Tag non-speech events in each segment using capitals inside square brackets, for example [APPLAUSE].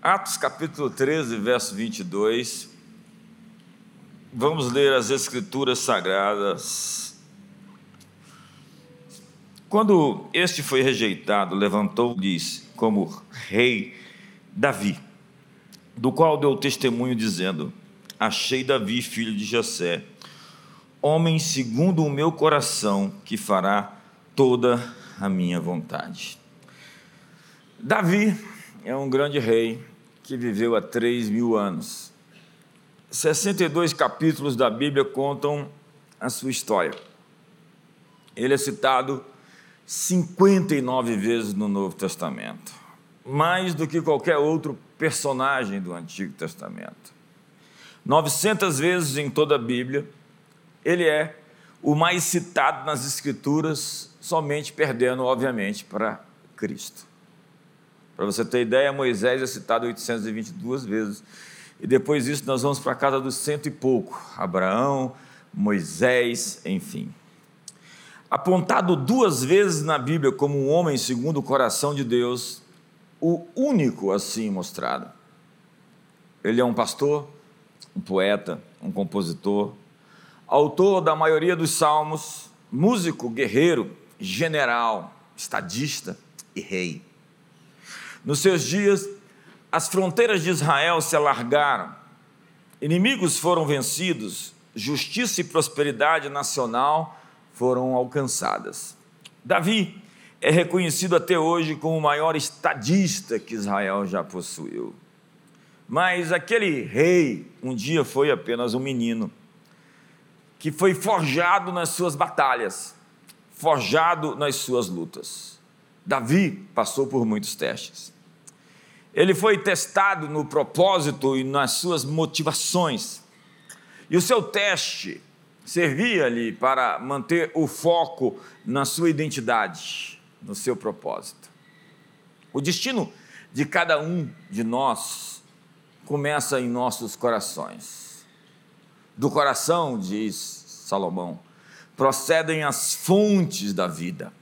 Atos capítulo 13, verso 22. Vamos ler as Escrituras Sagradas. Quando este foi rejeitado, levantou-lhe como rei Davi, do qual deu testemunho, dizendo: Achei Davi, filho de Jessé, homem segundo o meu coração, que fará toda a minha vontade. Davi é um grande rei que viveu há três mil anos. 62 capítulos da Bíblia contam a sua história. Ele é citado 59 vezes no Novo Testamento, mais do que qualquer outro personagem do Antigo Testamento. 900 vezes em toda a Bíblia, ele é o mais citado nas Escrituras, somente perdendo, obviamente, para Cristo. Para você ter ideia, Moisés é citado 822 vezes. E depois disso, nós vamos para a casa dos cento e pouco. Abraão, Moisés, enfim. Apontado duas vezes na Bíblia como um homem segundo o coração de Deus, o único assim mostrado. Ele é um pastor, um poeta, um compositor, autor da maioria dos salmos, músico, guerreiro, general, estadista e rei. Nos seus dias, as fronteiras de Israel se alargaram, inimigos foram vencidos, justiça e prosperidade nacional foram alcançadas. Davi é reconhecido até hoje como o maior estadista que Israel já possuiu. Mas aquele rei um dia foi apenas um menino que foi forjado nas suas batalhas, forjado nas suas lutas. Davi passou por muitos testes. Ele foi testado no propósito e nas suas motivações. E o seu teste servia-lhe para manter o foco na sua identidade, no seu propósito. O destino de cada um de nós começa em nossos corações. Do coração, diz Salomão, procedem as fontes da vida.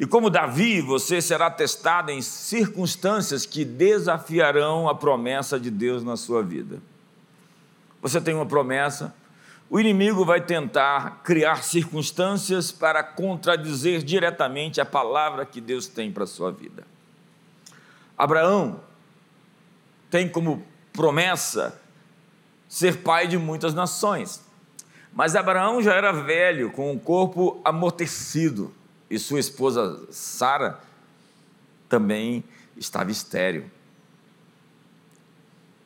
E como Davi, você será testado em circunstâncias que desafiarão a promessa de Deus na sua vida. Você tem uma promessa, o inimigo vai tentar criar circunstâncias para contradizer diretamente a palavra que Deus tem para a sua vida. Abraão tem como promessa ser pai de muitas nações, mas Abraão já era velho, com o corpo amortecido e sua esposa Sara também estava estéril.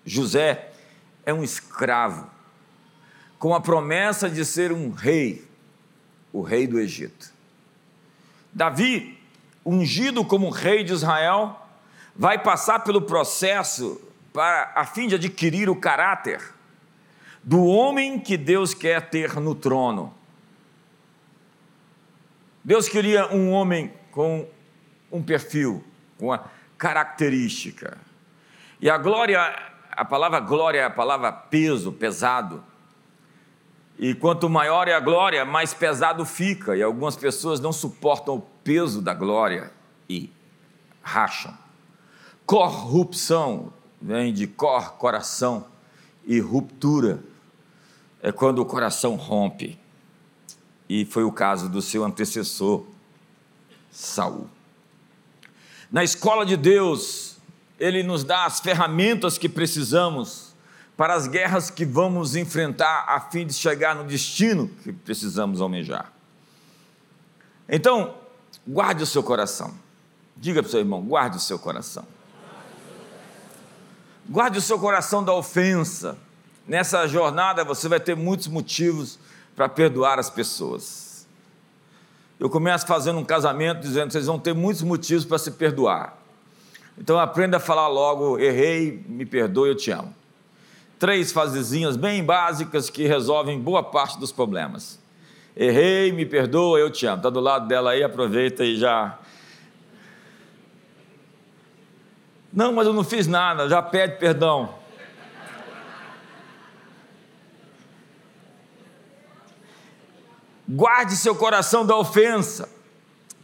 José é um escravo, com a promessa de ser um rei, o rei do Egito. Davi, ungido como rei de Israel, vai passar pelo processo para, a fim de adquirir o caráter do homem que Deus quer ter no trono. Deus queria um homem com um perfil, com uma característica. E a glória, a palavra glória é a palavra peso, pesado. E quanto maior é a glória, mais pesado fica. E algumas pessoas não suportam o peso da glória e racham. Corrupção vem de cor, coração, e ruptura é quando o coração rompe e foi o caso do seu antecessor, Saul. Na escola de Deus, ele nos dá as ferramentas que precisamos para as guerras que vamos enfrentar a fim de chegar no destino que precisamos almejar. Então, guarde o seu coração. Diga para o seu irmão: guarde o seu coração. Guarde o seu coração da ofensa. Nessa jornada você vai ter muitos motivos para perdoar as pessoas. Eu começo fazendo um casamento dizendo: vocês vão ter muitos motivos para se perdoar. Então aprenda a falar logo: errei, me perdoe, eu te amo. Três fasezinhas bem básicas que resolvem boa parte dos problemas. Errei, me perdoa, eu te amo. Está do lado dela aí, aproveita e já. Não, mas eu não fiz nada, já pede perdão. Guarde seu coração da ofensa,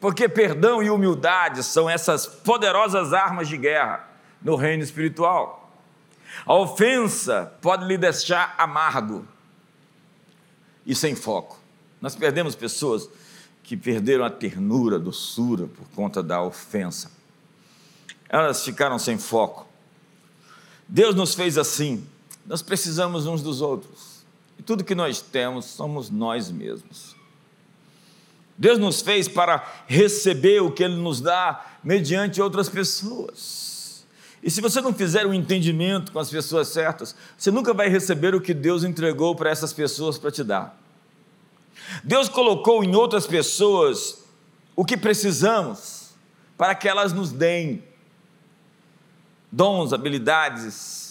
porque perdão e humildade são essas poderosas armas de guerra no reino espiritual. A ofensa pode lhe deixar amargo e sem foco. Nós perdemos pessoas que perderam a ternura, a doçura por conta da ofensa. Elas ficaram sem foco. Deus nos fez assim. Nós precisamos uns dos outros. E tudo que nós temos somos nós mesmos. Deus nos fez para receber o que Ele nos dá mediante outras pessoas. E se você não fizer um entendimento com as pessoas certas, você nunca vai receber o que Deus entregou para essas pessoas para te dar. Deus colocou em outras pessoas o que precisamos para que elas nos deem dons, habilidades,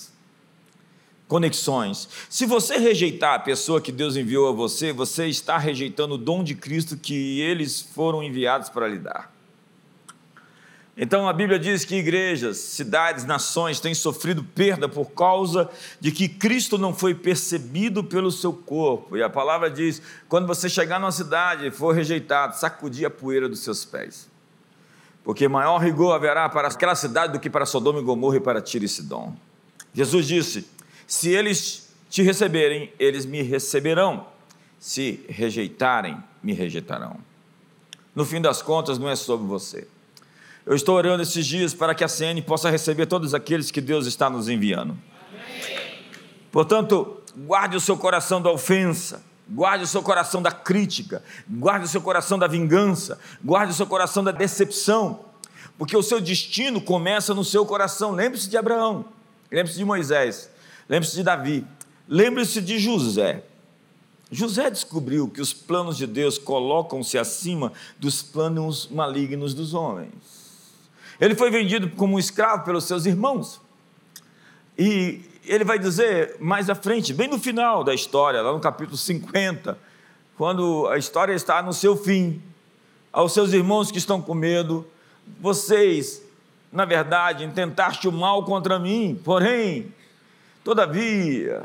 conexões. Se você rejeitar a pessoa que Deus enviou a você, você está rejeitando o dom de Cristo que eles foram enviados para lhe dar. Então a Bíblia diz que igrejas, cidades, nações têm sofrido perda por causa de que Cristo não foi percebido pelo seu corpo. E a palavra diz: quando você chegar numa cidade e for rejeitado, sacudir a poeira dos seus pés. Porque maior rigor haverá para aquela cidade do que para Sodoma e Gomorra e para Tiro e Sidom. Jesus disse: Se eles te receberem, eles me receberão. Se rejeitarem, me rejeitarão. No fim das contas, não é sobre você eu estou orando esses dias para que a CN possa receber todos aqueles que Deus está nos enviando. Portanto, guarde o seu coração da ofensa, guarde o seu coração da crítica, guarde o seu coração da vingança, guarde o seu coração da decepção, porque o seu destino começa no seu coração. Lembre-se de Abraão, lembre-se de Moisés, lembre-se de Davi, lembre-se de José. José descobriu que os planos de Deus colocam-se acima dos planos malignos dos homens. Ele foi vendido como um escravo pelos seus irmãos. E ele vai dizer mais à frente, bem no final da história, lá no capítulo 50, quando a história está no seu fim, aos seus irmãos que estão com medo, vocês, na verdade, intentaste o mal contra mim, porém, todavia,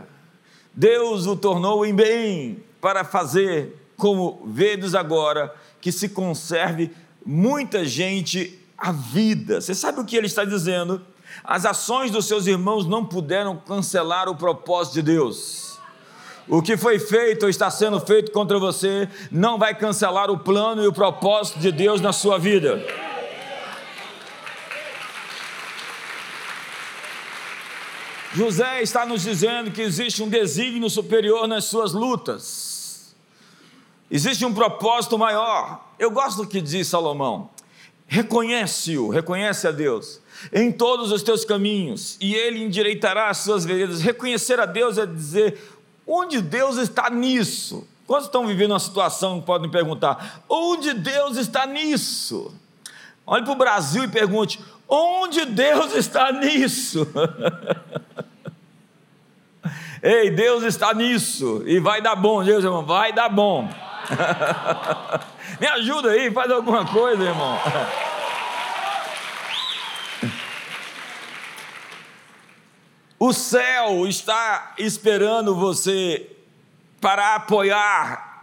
Deus o tornou em bem para fazer, como vedes agora, que se conserve muita gente a vida. Você sabe o que ele está dizendo? As ações dos seus irmãos não puderam cancelar o propósito de Deus. O que foi feito ou está sendo feito contra você não vai cancelar o plano e o propósito de Deus na sua vida. José está nos dizendo que existe um desígnio superior nas suas lutas. Existe um propósito maior. Eu gosto do que diz Salomão. Reconhece-o, reconhece a Deus em todos os teus caminhos e ele endireitará as suas veredas. Reconhecer a Deus é dizer onde Deus está nisso. Quantos estão vivendo uma situação que podem perguntar: onde Deus está nisso? Olhe para o Brasil e pergunte: onde Deus está nisso? [LAUGHS] Ei, Deus está nisso e vai dar bom, Deus, irmão, vai dar bom. [LAUGHS] Me ajuda aí, faz alguma coisa, irmão. [LAUGHS] O céu está esperando você para apoiar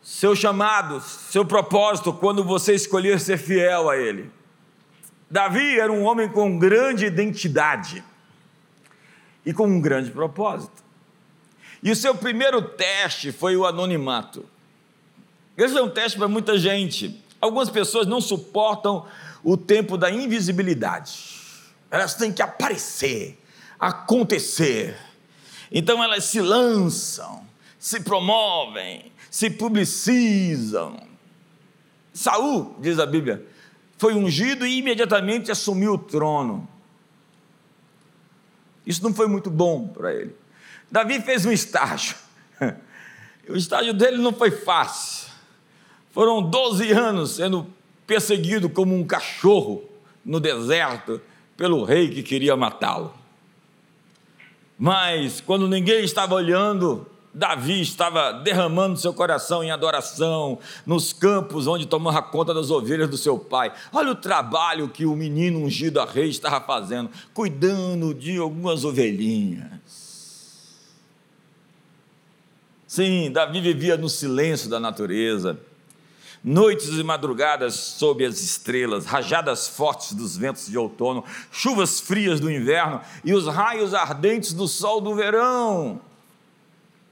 seu chamado, seu propósito, quando você escolher ser fiel a Ele. Davi era um homem com grande identidade e com um grande propósito. E o seu primeiro teste foi o anonimato. Esse é um teste para muita gente. Algumas pessoas não suportam o tempo da invisibilidade. Elas têm que aparecer, acontecer. Então elas se lançam, se promovem, se publicizam. Saul, diz a Bíblia, foi ungido e imediatamente assumiu o trono. Isso não foi muito bom para ele. Davi fez um estágio. [LAUGHS] O estágio dele não foi fácil. Foram 12 anos sendo perseguido como um cachorro no deserto pelo rei que queria matá-lo. Mas quando ninguém estava olhando, Davi estava derramando seu coração em adoração nos campos onde tomava conta das ovelhas do seu pai. Olha o trabalho que o menino ungido a rei estava fazendo, cuidando de algumas ovelhinhas. Sim, Davi vivia no silêncio da natureza noites e madrugadas sob as estrelas, rajadas fortes dos ventos de outono, chuvas frias do inverno e os raios ardentes do sol do verão.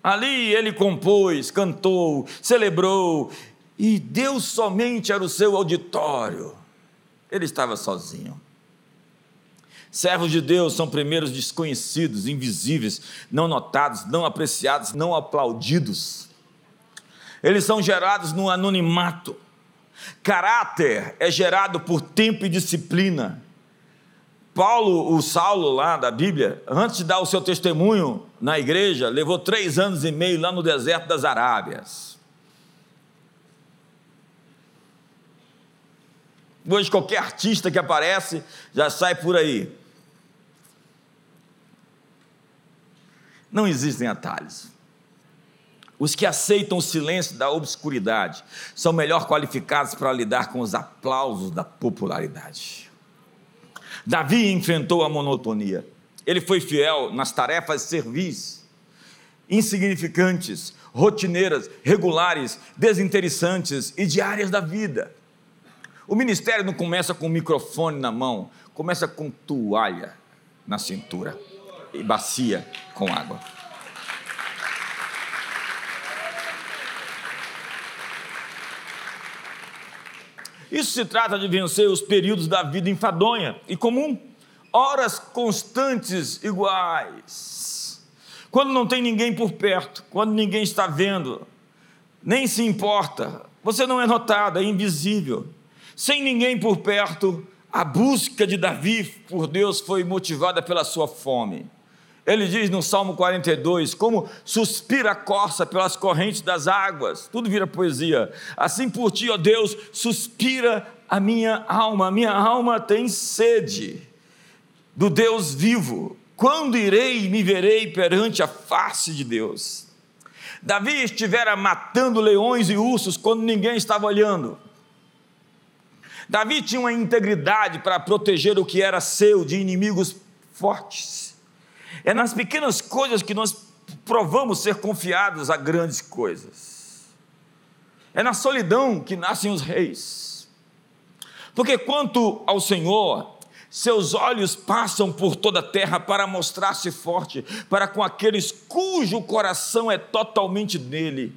Ali ele compôs, cantou, celebrou, e Deus somente era o seu auditório. Ele estava sozinho. Servos de Deus são primeiros desconhecidos, invisíveis, não notados, não apreciados, não aplaudidos. Eles são gerados no anonimato. Caráter é gerado por tempo e disciplina. Paulo, o Saulo lá da Bíblia, antes de dar o seu testemunho na igreja, levou três anos e meio lá no deserto das Arábias. Hoje qualquer artista que aparece já sai por aí. Não existem atalhos. Os que aceitam o silêncio da obscuridade são melhor qualificados para lidar com os aplausos da popularidade. Davi enfrentou a monotonia. Ele foi fiel nas tarefas servis, insignificantes, rotineiras, regulares, desinteressantes e diárias da vida. O ministério não começa com microfone na mão, começa com toalha na cintura e bacia com água. Isso se trata de vencer os períodos da vida enfadonha e comum, horas constantes iguais. Quando não tem ninguém por perto, quando ninguém está vendo, nem se importa, você não é notado, é invisível. Sem ninguém por perto, a busca de Davi por Deus foi motivada pela sua fome. Ele diz no Salmo 42: Como suspira a corça pelas correntes das águas, tudo vira poesia. Assim por ti, ó Deus, suspira a minha alma, a minha alma tem sede do Deus vivo. Quando irei e me verei perante a face de Deus? Davi estivera matando leões e ursos quando ninguém estava olhando. Davi tinha uma integridade para proteger o que era seu de inimigos fortes. É nas pequenas coisas que nós provamos ser confiados a grandes coisas. É na solidão que nascem os reis. Porque quanto ao Senhor, seus olhos passam por toda a terra para mostrar-se forte para com aqueles cujo coração é totalmente dele.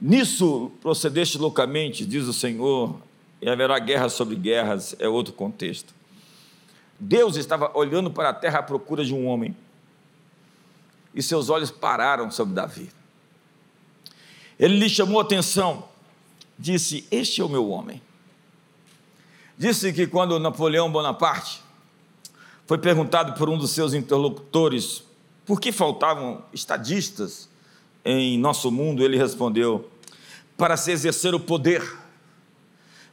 Nisso procedeste loucamente, diz o Senhor, e haverá guerra sobre guerras, é outro contexto. Deus estava olhando para a terra à procura de um homem. E seus olhos pararam sobre Davi. Ele lhe chamou a atenção, disse: Este é o meu homem. Disse que quando Napoleão Bonaparte foi perguntado por um dos seus interlocutores por que faltavam estadistas em nosso mundo, ele respondeu: Para se exercer o poder,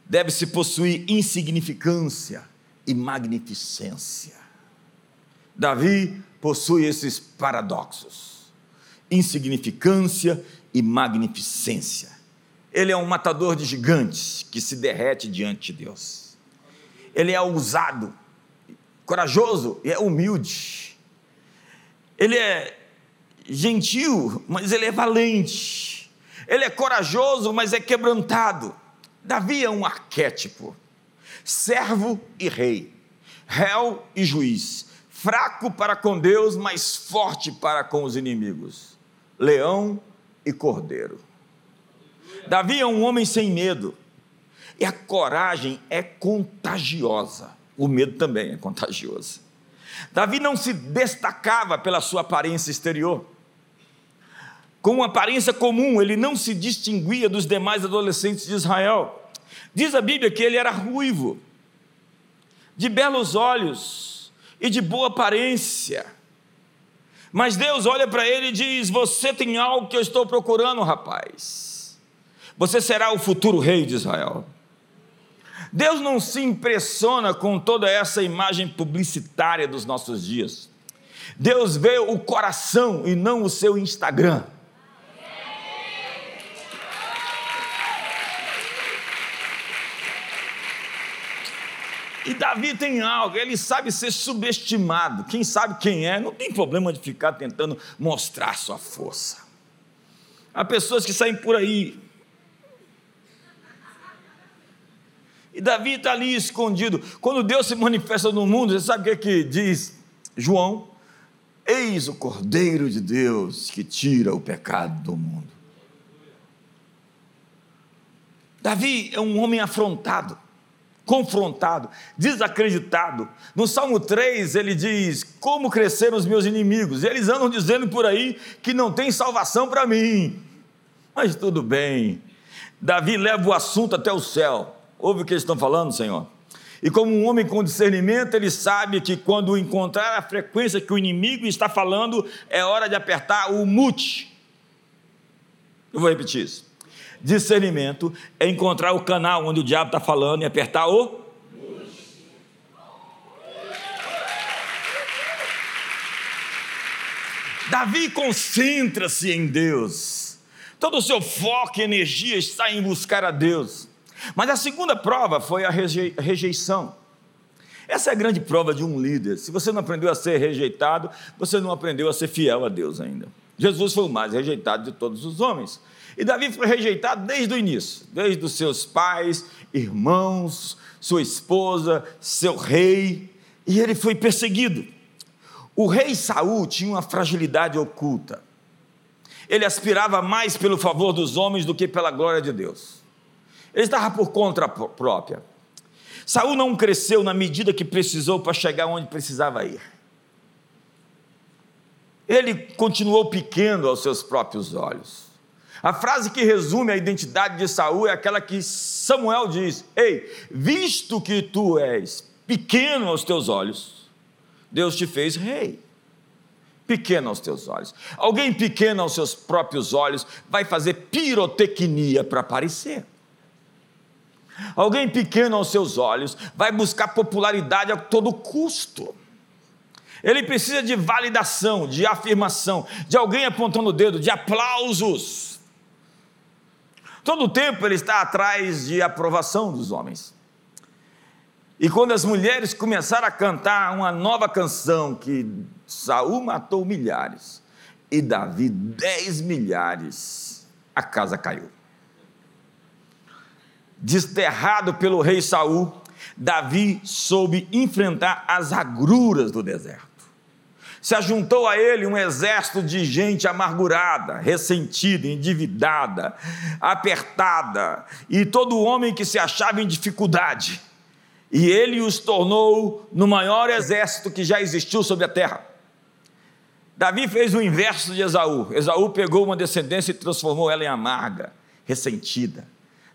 deve-se possuir insignificância e magnificência. Davi possui esses paradoxos: insignificância e magnificência. Ele é um matador de gigantes que se derrete diante de Deus. Ele é ousado, corajoso e é humilde. Ele é gentil, mas ele é valente. Ele é corajoso, mas é quebrantado. Davi é um arquétipo servo e rei, réu e juiz, fraco para com Deus, mas forte para com os inimigos, leão e cordeiro. Davi é um homem sem medo, e a coragem é contagiosa, o medo também é contagioso. Davi não se destacava pela sua aparência exterior. Com uma aparência comum, ele não se distinguia dos demais adolescentes de Israel. Diz a Bíblia que ele era ruivo, de belos olhos e de boa aparência. Mas Deus olha para ele e diz: Você tem algo que eu estou procurando, rapaz. Você será o futuro rei de Israel. Deus não se impressiona com toda essa imagem publicitária dos nossos dias. Deus vê o coração e não o seu Instagram. E Davi tem algo, ele sabe ser subestimado. Quem sabe quem é, não tem problema de ficar tentando mostrar sua força. Há pessoas que saem por aí. E Davi está ali escondido. Quando Deus se manifesta no mundo, você sabe o que, é que diz João? Eis o Cordeiro de Deus que tira o pecado do mundo. Davi é um homem afrontado confrontado, desacreditado. No Salmo 3 ele diz: Como cresceram os meus inimigos? E eles andam dizendo por aí que não tem salvação para mim. Mas tudo bem. Davi leva o assunto até o céu. Ouve o que eles estão falando, Senhor? E como um homem com discernimento, ele sabe que quando encontrar a frequência que o inimigo está falando, é hora de apertar o mute. Eu vou repetir isso. Discernimento é encontrar o canal onde o diabo está falando e apertar o. Davi concentra-se em Deus. Todo o seu foco e energia está em buscar a Deus. Mas a segunda prova foi a rejeição. Essa é a grande prova de um líder. Se você não aprendeu a ser rejeitado, você não aprendeu a ser fiel a Deus ainda. Jesus foi o mais rejeitado de todos os homens. E Davi foi rejeitado desde o início, desde os seus pais, irmãos, sua esposa, seu rei, e ele foi perseguido. O rei Saul tinha uma fragilidade oculta. Ele aspirava mais pelo favor dos homens do que pela glória de Deus. Ele estava por conta própria. Saul não cresceu na medida que precisou para chegar onde precisava ir. Ele continuou pequeno aos seus próprios olhos. A frase que resume a identidade de Saul é aquela que Samuel diz: Ei, visto que tu és pequeno aos teus olhos, Deus te fez rei. Pequeno aos teus olhos. Alguém pequeno aos seus próprios olhos vai fazer pirotecnia para aparecer. Alguém pequeno aos seus olhos vai buscar popularidade a todo custo. Ele precisa de validação, de afirmação, de alguém apontando o dedo, de aplausos. Todo o tempo ele está atrás de aprovação dos homens. E quando as mulheres começaram a cantar uma nova canção, que Saul matou milhares e Davi dez milhares, a casa caiu. Desterrado pelo rei Saul, Davi soube enfrentar as agruras do deserto se ajuntou a ele um exército de gente amargurada, ressentida, endividada, apertada, e todo homem que se achava em dificuldade. E ele os tornou no maior exército que já existiu sobre a terra. Davi fez o inverso de Esaú. Esaú pegou uma descendência e transformou ela em amarga, ressentida.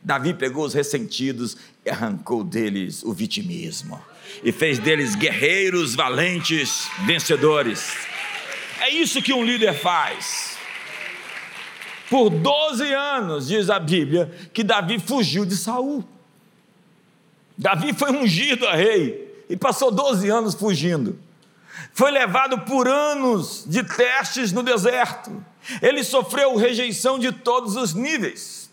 Davi pegou os ressentidos e arrancou deles o vitimismo e fez deles guerreiros valentes, vencedores. É isso que um líder faz. Por 12 anos, diz a Bíblia, que Davi fugiu de Saul. Davi foi ungido a rei e passou 12 anos fugindo. Foi levado por anos de testes no deserto. Ele sofreu rejeição de todos os níveis.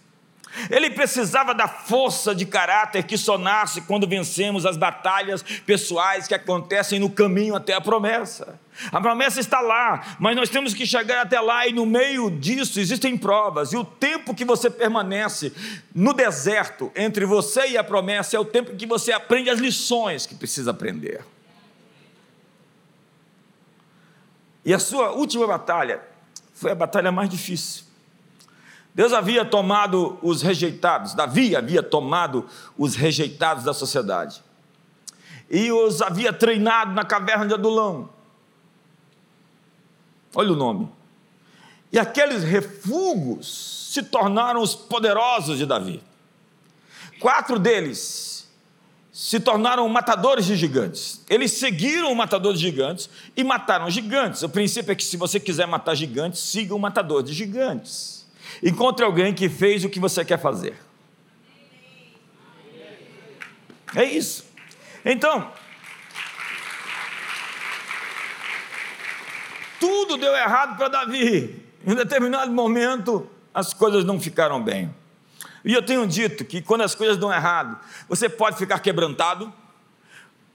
Ele precisava da força de caráter que só nasce quando vencemos as batalhas pessoais que acontecem no caminho até a promessa. A promessa está lá, mas nós temos que chegar até lá, e no meio disso existem provas, e o tempo que você permanece no deserto entre você e a promessa é o tempo que você aprende as lições que precisa aprender. E a sua última batalha foi a batalha mais difícil Deus havia tomado os rejeitados, Davi havia tomado os rejeitados da sociedade e os havia treinado na caverna de Adulão. Olha o nome. E aqueles refugos se tornaram os poderosos de Davi. Quatro deles se tornaram matadores de gigantes. Eles seguiram o matador de gigantes e mataram gigantes. O princípio é que se você quiser matar gigantes, siga o matador de gigantes. Encontre alguém que fez o que você quer fazer. É isso. Então, tudo deu errado para Davi. Em determinado momento, as coisas não ficaram bem. E eu tenho dito que quando as coisas dão errado, você pode ficar quebrantado,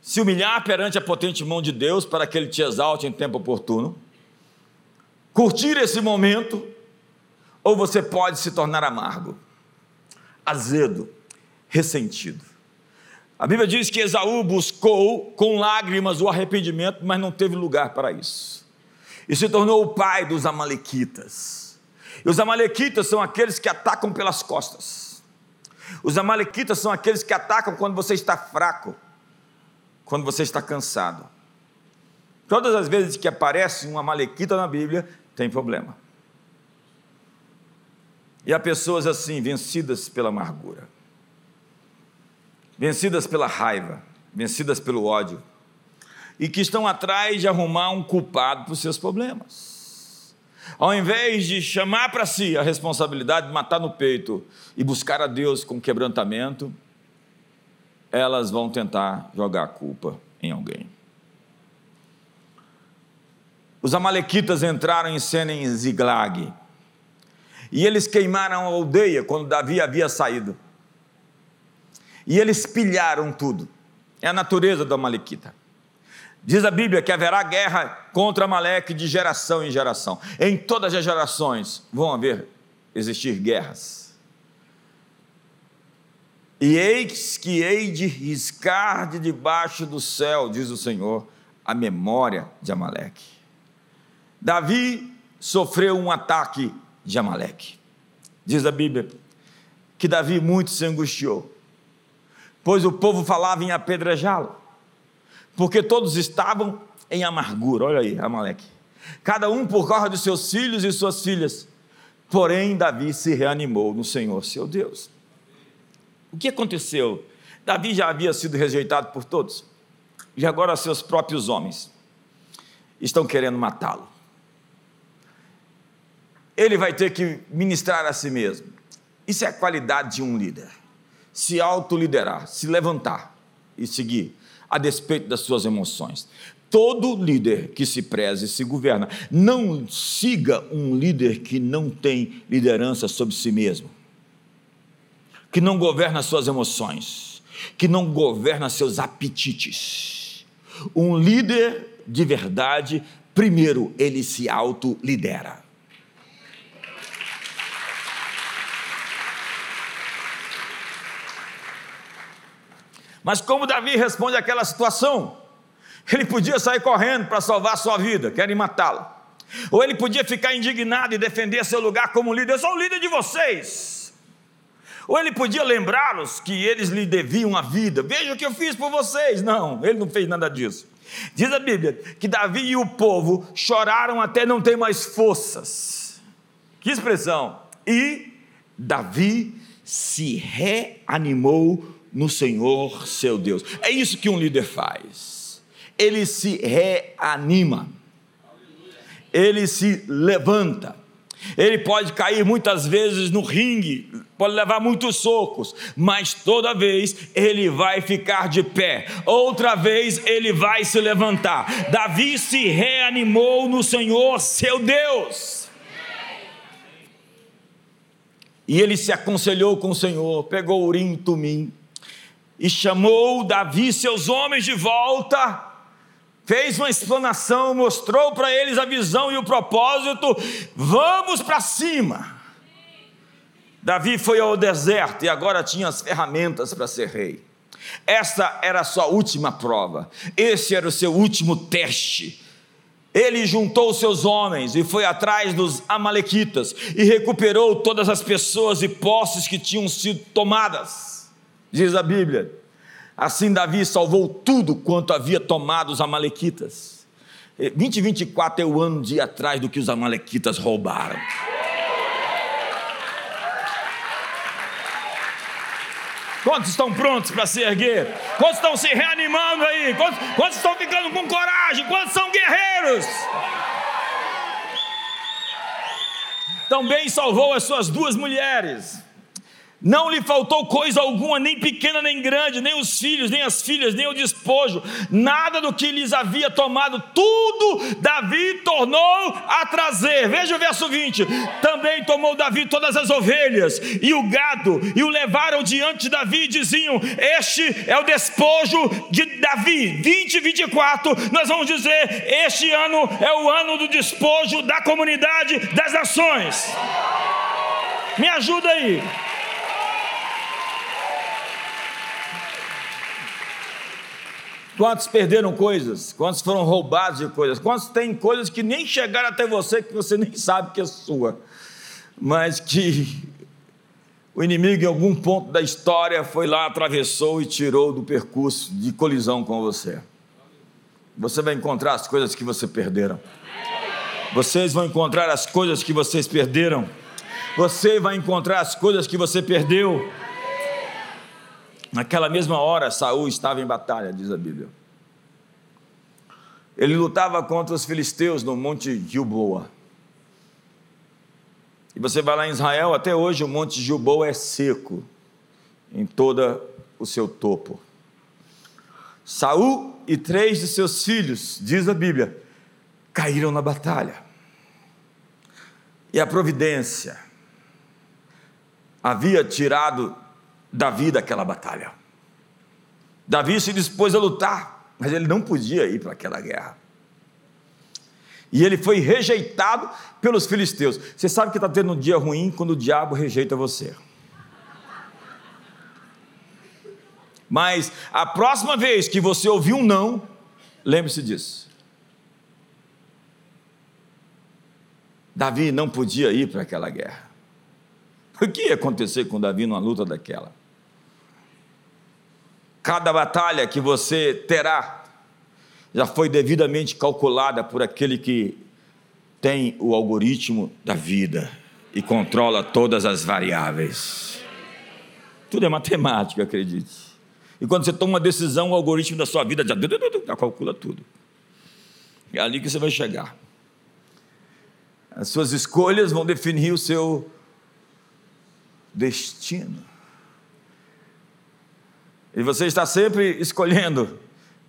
se humilhar perante a potente mão de Deus para que Ele te exalte em tempo oportuno, curtir esse momento ou você pode se tornar amargo, azedo, ressentido. A Bíblia diz que Esaú buscou com lágrimas o arrependimento, mas não teve lugar para isso. E se tornou o pai dos Amalequitas. E os Amalequitas são aqueles que atacam pelas costas. Os Amalequitas são aqueles que atacam quando você está fraco, quando você está cansado. Todas as vezes que aparece um Amalequita na Bíblia, tem problema. E há pessoas assim, vencidas pela amargura vencidas pela raiva, vencidas pelo ódio, e que estão atrás de arrumar um culpado para os seus problemas. Ao invés de chamar para si a responsabilidade de matar no peito e buscar a Deus com quebrantamento, elas vão tentar jogar a culpa em alguém. Os amalequitas entraram em cena em Ziglag, e eles queimaram a aldeia quando Davi havia saído e eles pilharam tudo. É a natureza do Amalequita. Diz a Bíblia que haverá guerra contra Amaleque de geração em geração. Em todas as gerações vão haver existir guerras. E eis que hei de riscar de debaixo do céu, diz o Senhor, a memória de Amaleque. Davi sofreu um ataque de Amaleque. Diz a Bíblia que Davi muito se angustiou pois o povo falava em apedrejá-lo, porque todos estavam em amargura. Olha aí, Amaleque. Cada um por causa de seus filhos e suas filhas. Porém, Davi se reanimou no Senhor, seu Deus. O que aconteceu? Davi já havia sido rejeitado por todos, e agora seus próprios homens estão querendo matá-lo. Ele vai ter que ministrar a si mesmo. Isso é a qualidade de um líder se autoliderar, se levantar e seguir, a despeito das suas emoções. Todo líder que se preze e se governa, não siga um líder que não tem liderança sobre si mesmo, que não governa suas emoções, que não governa seus apetites. Um líder de verdade, primeiro, ele se autolidera. Mas como Davi responde àquela situação? Ele podia sair correndo para salvar a sua vida, querem matá-lo. Ou ele podia ficar indignado e defender seu lugar como líder. Eu sou o líder de vocês. Ou ele podia lembrá-los que eles lhe deviam a vida. Veja o que eu fiz por vocês. Não, ele não fez nada disso. Diz a Bíblia que Davi e o povo choraram até não ter mais forças. Que expressão! E Davi se reanimou no Senhor seu Deus. É isso que um líder faz. Ele se reanima. Ele se levanta. Ele pode cair muitas vezes no ringue, pode levar muitos socos, mas toda vez ele vai ficar de pé, outra vez ele vai se levantar. Davi se reanimou no Senhor, seu Deus. E ele se aconselhou com o Senhor, pegou Urim e Tumim, e chamou Davi seus homens de volta, fez uma explanação, mostrou para eles a visão e o propósito, vamos para cima. Davi foi ao deserto e agora tinha as ferramentas para ser rei. Essa era a sua última prova, esse era o seu último teste. Ele juntou seus homens e foi atrás dos Amalequitas e recuperou todas as pessoas e posses que tinham sido tomadas diz a Bíblia. Assim Davi salvou tudo quanto havia tomado os amalequitas. 2024 é o ano de atrás do que os amalequitas roubaram. Quantos estão prontos para se erguer? Quantos estão se reanimando aí? Quantos, quantos estão ficando com coragem? Quantos são guerreiros? Também salvou as suas duas mulheres. Não lhe faltou coisa alguma, nem pequena nem grande, nem os filhos, nem as filhas, nem o despojo, nada do que lhes havia tomado, tudo Davi tornou a trazer. Veja o verso 20: também tomou Davi todas as ovelhas e o gado, e o levaram diante de Davi, e diziam: Este é o despojo de Davi. 20 e 24, nós vamos dizer: Este ano é o ano do despojo da comunidade das nações. Me ajuda aí. Quantos perderam coisas? Quantos foram roubados de coisas? Quantos têm coisas que nem chegaram até você, que você nem sabe que é sua, mas que o inimigo, em algum ponto da história, foi lá, atravessou e tirou do percurso de colisão com você. Você vai encontrar as coisas que você perderam. Vocês vão encontrar as coisas que vocês perderam. Você vai encontrar as coisas que você perdeu. Naquela mesma hora, Saul estava em batalha, diz a Bíblia. Ele lutava contra os filisteus no Monte Gilboa. E você vai lá em Israel, até hoje o Monte Gilboa é seco em todo o seu topo. Saul e três de seus filhos, diz a Bíblia, caíram na batalha. E a providência havia tirado Davi daquela batalha. Davi se dispôs a lutar, mas ele não podia ir para aquela guerra. E ele foi rejeitado pelos filisteus. Você sabe que está tendo um dia ruim quando o diabo rejeita você. Mas a próxima vez que você ouvir um não, lembre-se disso. Davi não podia ir para aquela guerra. O que ia acontecer com Davi numa luta daquela? Cada batalha que você terá já foi devidamente calculada por aquele que tem o algoritmo da vida e controla todas as variáveis. Tudo é matemática, acredite. E quando você toma uma decisão, o algoritmo da sua vida já, já calcula tudo. É ali que você vai chegar. As suas escolhas vão definir o seu destino. E você está sempre escolhendo,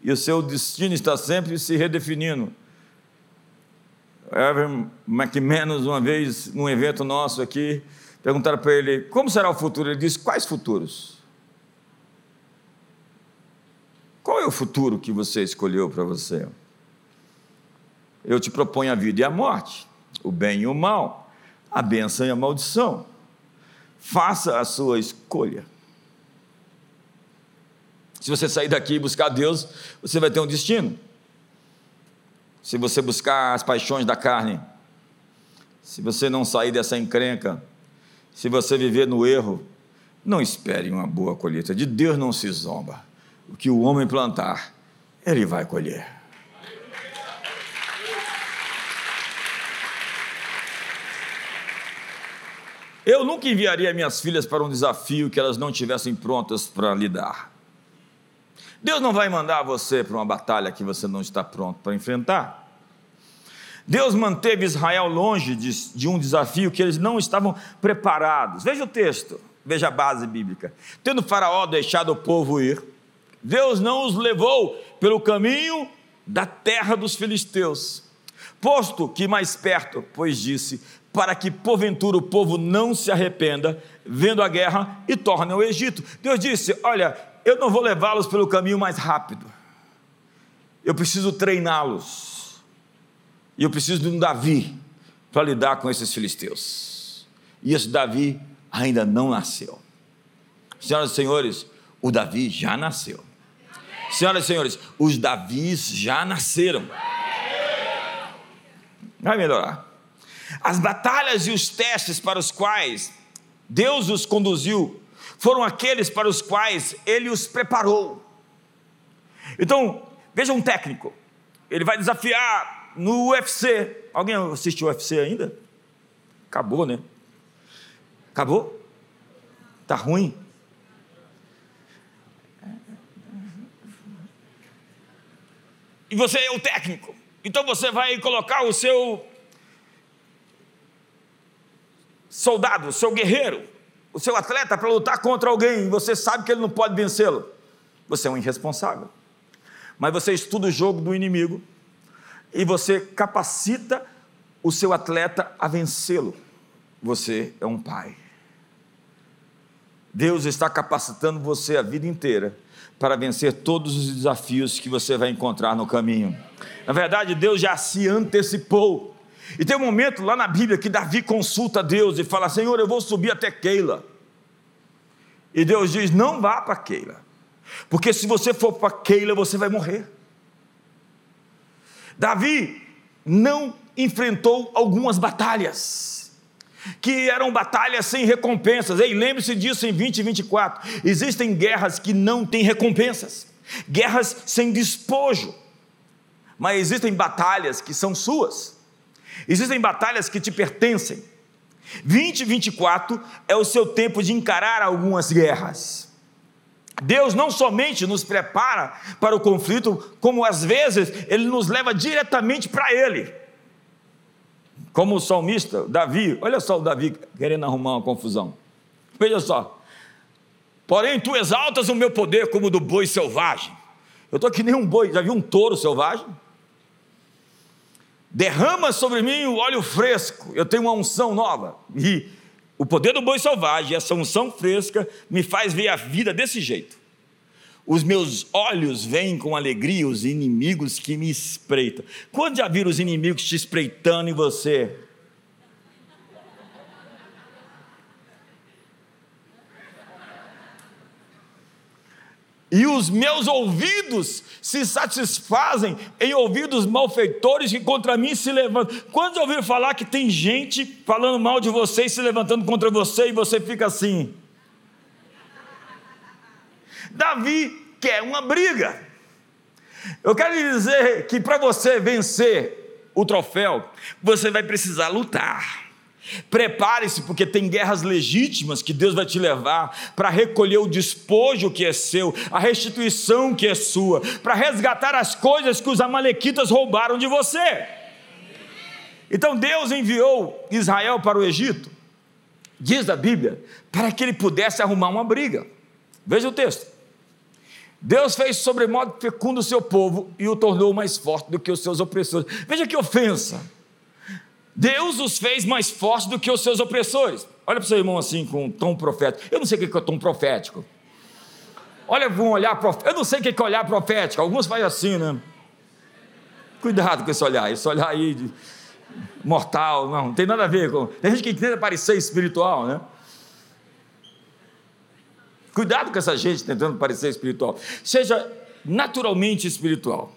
e o seu destino está sempre se redefinindo. Evan McManus, uma vez, num evento nosso aqui, perguntaram para ele: como será o futuro? Ele disse: quais futuros? Qual é o futuro que você escolheu para você? Eu te proponho a vida e a morte, o bem e o mal, a bênção e a maldição. Faça a sua escolha. Se você sair daqui e buscar Deus, você vai ter um destino. Se você buscar as paixões da carne, se você não sair dessa encrenca, se você viver no erro, não espere uma boa colheita. De Deus não se zomba. O que o homem plantar, ele vai colher. Eu nunca enviaria minhas filhas para um desafio que elas não tivessem prontas para lidar. Deus não vai mandar você para uma batalha que você não está pronto para enfrentar. Deus manteve Israel longe de, de, um desafio que eles não estavam preparados. Veja o texto, veja a base bíblica. Tendo Faraó deixado o povo ir, Deus não os levou pelo caminho da terra dos filisteus, posto que mais perto, pois disse: para que porventura o povo não se arrependa, vendo a guerra e torne ao Egito. Deus disse: Olha, eu não vou levá-los pelo caminho mais rápido, eu preciso treiná-los, e eu preciso de um Davi para lidar com esses filisteus. E esse Davi ainda não nasceu. Senhoras e senhores, o Davi já nasceu. Senhoras e senhores, os Davis já nasceram. Vai melhorar. As batalhas e os testes para os quais Deus os conduziu foram aqueles para os quais Ele os preparou. Então, veja um técnico, ele vai desafiar no UFC. Alguém assistiu o UFC ainda? Acabou, né? Acabou? Tá ruim? E você é o técnico. Então você vai colocar o seu soldado, o seu guerreiro, o seu atleta para lutar contra alguém e você sabe que ele não pode vencê-lo. Você é um irresponsável. Mas você estuda o jogo do inimigo e você capacita o seu atleta a vencê-lo. Você é um pai. Deus está capacitando você a vida inteira para vencer todos os desafios que você vai encontrar no caminho. Na verdade, Deus já se antecipou e tem um momento lá na Bíblia que Davi consulta Deus e fala: Senhor, eu vou subir até Keila. E Deus diz: Não vá para Keila. Porque se você for para Keila, você vai morrer. Davi não enfrentou algumas batalhas, que eram batalhas sem recompensas. Ei, lembre-se disso em 20 e 24. Existem guerras que não têm recompensas, guerras sem despojo, mas existem batalhas que são suas, existem batalhas que te pertencem. 20 e 24 é o seu tempo de encarar algumas guerras. Deus não somente nos prepara para o conflito, como às vezes ele nos leva diretamente para ele. Como o salmista Davi, olha só o Davi querendo arrumar uma confusão. Veja só. Porém, tu exaltas o meu poder como do boi selvagem. Eu estou que nem um boi, já viu um touro selvagem? Derrama sobre mim o óleo fresco, eu tenho uma unção nova. E o poder do boi selvagem, essa unção fresca, me faz ver a vida desse jeito. Os meus olhos veem com alegria os inimigos que me espreitam. Quando já viram os inimigos te espreitando em você? E os meus ouvidos se satisfazem em ouvidos malfeitores que contra mim se levantam. Quando ouviram falar que tem gente falando mal de você e se levantando contra você e você fica assim? Davi quer uma briga. Eu quero dizer que para você vencer o troféu, você vai precisar lutar. Prepare-se, porque tem guerras legítimas que Deus vai te levar para recolher o despojo que é seu, a restituição que é sua, para resgatar as coisas que os Amalequitas roubaram de você. Então Deus enviou Israel para o Egito, diz a Bíblia, para que ele pudesse arrumar uma briga. Veja o texto. Deus fez sobremodo fecundo o seu povo e o tornou mais forte do que os seus opressores. Veja que ofensa Deus os fez mais fortes do que os seus opressores. Olha para o seu irmão assim, com um tom profético. Eu não sei o que é tom profético. Olha com um olhar profético. Eu não sei o que é olhar profético. Alguns fazem assim, né? Cuidado com esse olhar. Esse olhar aí de mortal, não, não tem nada a ver com. Tem gente que tenta parecer espiritual, né? Cuidado com essa gente tentando parecer espiritual. Seja naturalmente espiritual.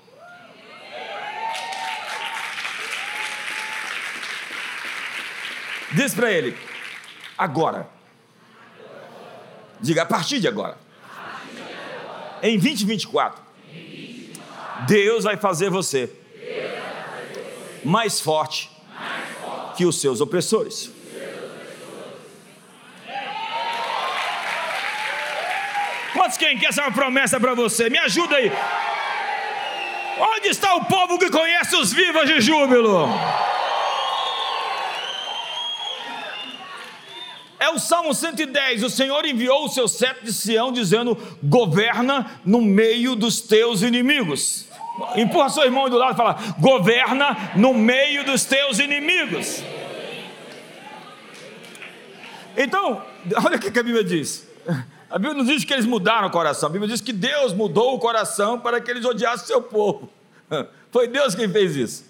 Diz para ele, agora. Diga, a partir de agora. Em 2024, Deus vai fazer você mais forte que os seus opressores. Quantos quem quer essa promessa para você? Me ajuda aí. Onde está o povo que conhece os vivos de júbilo? É o Salmo 110. O Senhor enviou o seu cetro de Sião, dizendo: governa no meio dos teus inimigos. Empurra seu irmão do lado e fala: governa no meio dos teus inimigos. Então, [LAUGHS] olha o que a Bíblia diz. A Bíblia não diz que eles mudaram o coração, a Bíblia diz que Deus mudou o coração para que eles odiassem seu povo. [LAUGHS] Foi Deus quem fez isso.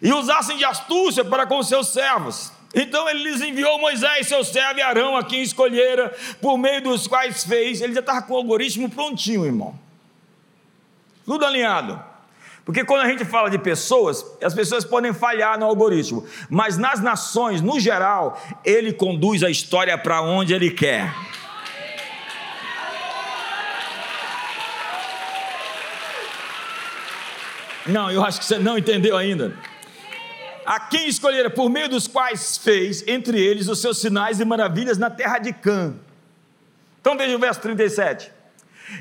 E usassem de astúcia para com seus servos. Então ele lhes enviou Moisés, seu servo e Arão, a quem escolhera, por meio dos quais fez. Ele já estava com o algoritmo prontinho, irmão. Tudo alinhado. Porque quando a gente fala de pessoas, as pessoas podem falhar no algoritmo, mas nas nações, no geral, ele conduz a história para onde ele quer. Não, eu acho que você não entendeu ainda a quem escolhera, por meio dos quais fez, entre eles, os seus sinais e maravilhas na terra de Cã. Então veja o verso 37.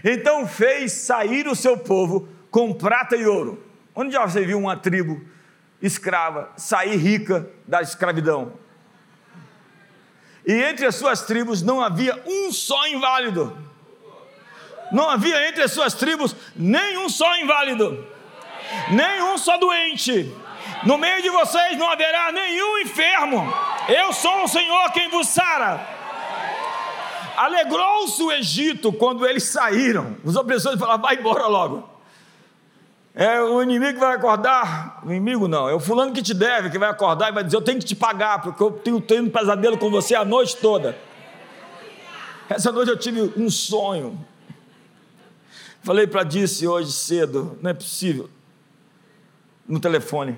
Então fez sair o seu povo com prata e ouro. Onde já você viu uma tribo escrava sair rica da escravidão? E entre as suas tribos não havia um só inválido. Não havia entre as suas tribos nenhum só inválido, nenhum só doente, no meio de vocês não haverá nenhum enfermo. Eu sou o Senhor quem vos sara. Alegrou-se o Egito quando eles saíram. Os opressores falaram: vai embora logo. É o inimigo que vai acordar. O inimigo não, é o fulano que te deve, que vai acordar e vai dizer: Eu tenho que te pagar, porque eu tenho tendo pesadelo com você a noite toda. Essa noite eu tive um sonho. Falei para Disse hoje cedo, não é possível. No telefone.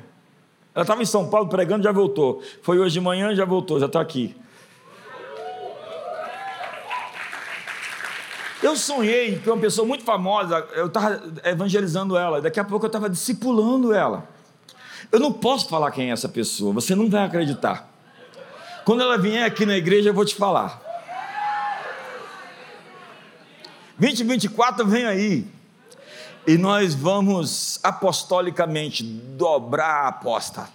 Ela estava em São Paulo pregando, já voltou. Foi hoje de manhã, já voltou, já está aqui. Eu sonhei com uma pessoa muito famosa, eu estava evangelizando ela, daqui a pouco eu estava discipulando ela. Eu não posso falar quem é essa pessoa, você não vai acreditar. Quando ela vier aqui na igreja, eu vou te falar. 2024 vem aí. E nós vamos apostolicamente dobrar a aposta.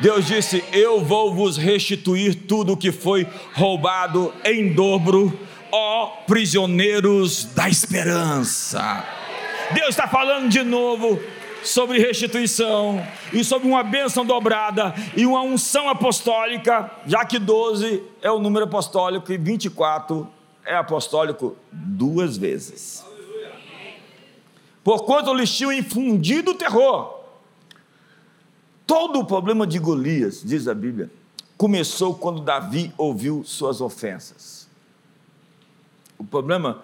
Deus disse: Eu vou vos restituir tudo o que foi roubado em dobro, ó prisioneiros da esperança. Deus está falando de novo sobre restituição e sobre uma bênção dobrada e uma unção apostólica, já que 12 é o número apostólico e 24 é apostólico duas vezes. Porquanto lhes tinham infundido terror. Todo o problema de Golias, diz a Bíblia, começou quando Davi ouviu suas ofensas. O problema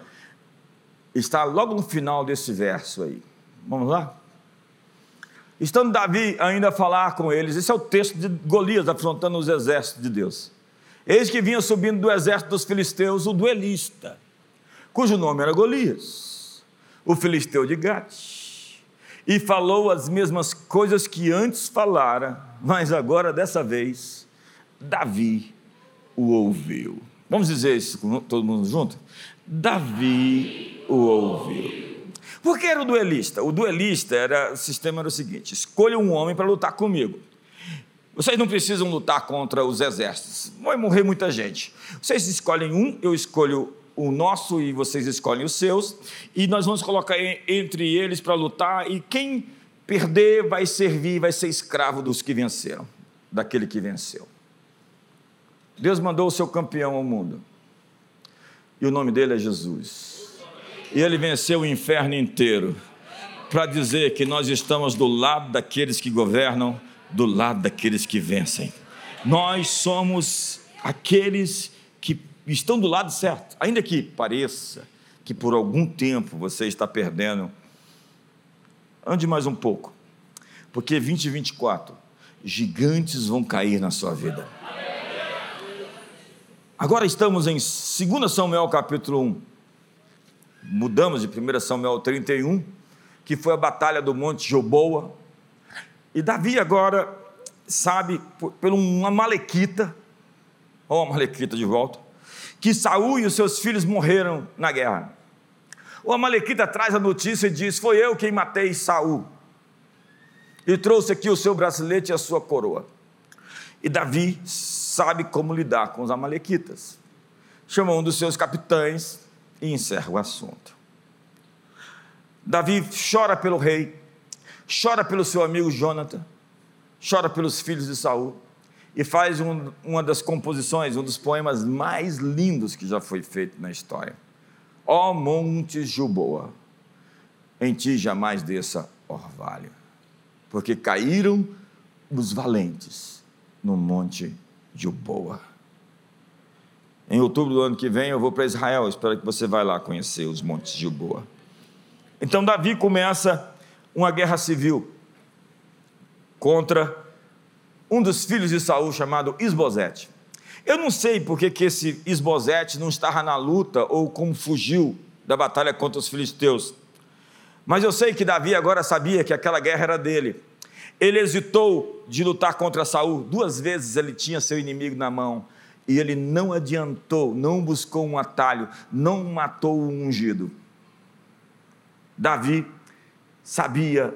está logo no final desse verso aí. Vamos lá? Estando Davi ainda a falar com eles, esse é o texto de Golias afrontando os exércitos de Deus. Eis que vinha subindo do exército dos filisteus o duelista, cujo nome era Golias, o filisteu de Gate, e falou as mesmas coisas que antes falara, mas agora dessa vez Davi o ouviu. Vamos dizer isso todo mundo junto? Davi o ouviu. Por que era o duelista? O duelista era, o sistema era o seguinte: escolha um homem para lutar comigo. Vocês não precisam lutar contra os exércitos, vai morrer muita gente. Vocês escolhem um, eu escolho o nosso e vocês escolhem os seus, e nós vamos colocar entre eles para lutar, e quem perder vai servir, vai ser escravo dos que venceram, daquele que venceu. Deus mandou o seu campeão ao mundo, e o nome dele é Jesus, e ele venceu o inferno inteiro, para dizer que nós estamos do lado daqueles que governam do lado daqueles que vencem. Nós somos aqueles que estão do lado certo, ainda que pareça que por algum tempo você está perdendo. Ande mais um pouco, porque 2024, gigantes vão cair na sua vida. Agora estamos em 2 Samuel capítulo 1. Mudamos de 1 Samuel 31, que foi a batalha do Monte Joboa, e Davi agora sabe, por uma malequita, ou uma malequita de volta, que Saul e os seus filhos morreram na guerra. O Amalequita traz a notícia e diz: Foi eu quem matei Saul. E trouxe aqui o seu bracelete e a sua coroa. E Davi sabe como lidar com os Amalequitas. Chama um dos seus capitães e encerra o assunto. Davi chora pelo rei, chora pelo seu amigo Jonathan, chora pelos filhos de Saul e faz um, uma das composições, um dos poemas mais lindos que já foi feito na história. Ó monte Juboa, em ti jamais desça orvalho, porque caíram os valentes no monte Juboa. Em outubro do ano que vem eu vou para Israel, espero que você vá lá conhecer os montes Juboa. Então Davi começa uma guerra civil contra um dos filhos de Saul chamado Isbosete. Eu não sei por que esse Isbosete não estava na luta ou como fugiu da batalha contra os filisteus. Mas eu sei que Davi agora sabia que aquela guerra era dele. Ele hesitou de lutar contra Saul. Duas vezes ele tinha seu inimigo na mão. E ele não adiantou, não buscou um atalho, não matou o ungido. Davi sabia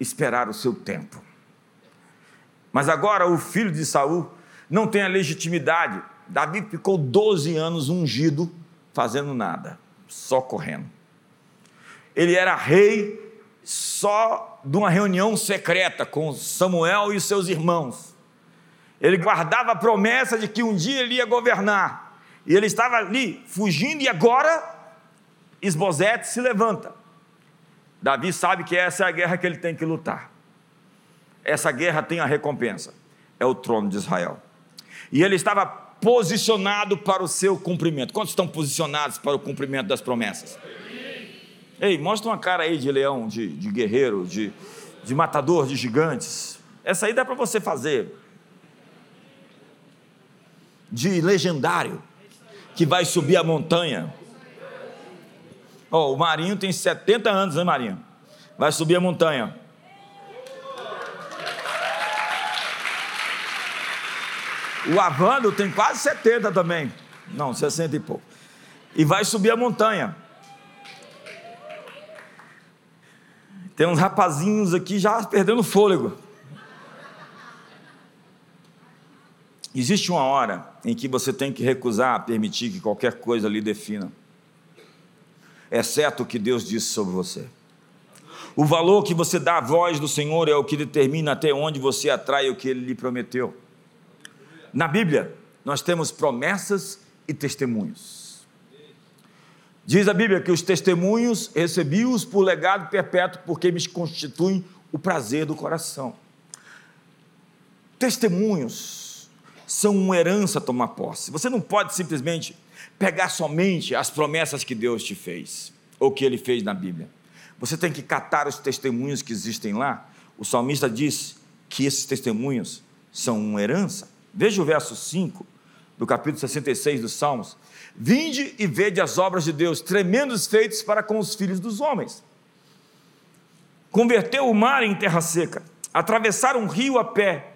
esperar o seu tempo. Mas agora o filho de Saul não tem a legitimidade. Davi ficou 12 anos ungido, fazendo nada, só correndo. Ele era rei só de uma reunião secreta com Samuel e seus irmãos. Ele guardava a promessa de que um dia ele ia governar. E ele estava ali fugindo, e agora Esbozete se levanta. Davi sabe que essa é a guerra que ele tem que lutar. Essa guerra tem a recompensa: é o trono de Israel. E ele estava posicionado para o seu cumprimento. Quantos estão posicionados para o cumprimento das promessas? Ei, mostra uma cara aí de leão, de, de guerreiro, de, de matador de gigantes. Essa aí dá para você fazer. De legendário, que vai subir a montanha. Oh, o Marinho tem 70 anos, né, Marinho? Vai subir a montanha. O Avando tem quase 70 também. Não, 60 e pouco. E vai subir a montanha. Tem uns rapazinhos aqui já perdendo fôlego. Existe uma hora em que você tem que recusar permitir que qualquer coisa lhe defina, exceto o que Deus disse sobre você. O valor que você dá à voz do Senhor é o que determina até onde você atrai o que ele lhe prometeu. Na Bíblia, nós temos promessas e testemunhos. Diz a Bíblia que os testemunhos recebi-os por legado perpétuo, porque me constituem o prazer do coração. Testemunhos são uma herança a tomar posse. Você não pode simplesmente pegar somente as promessas que Deus te fez, ou que Ele fez na Bíblia. Você tem que catar os testemunhos que existem lá. O salmista diz que esses testemunhos são uma herança. Veja o verso 5 do capítulo 66 dos Salmos. Vinde e vede as obras de Deus, tremendos feitos para com os filhos dos homens. Converteu o mar em terra seca, atravessaram um rio a pé.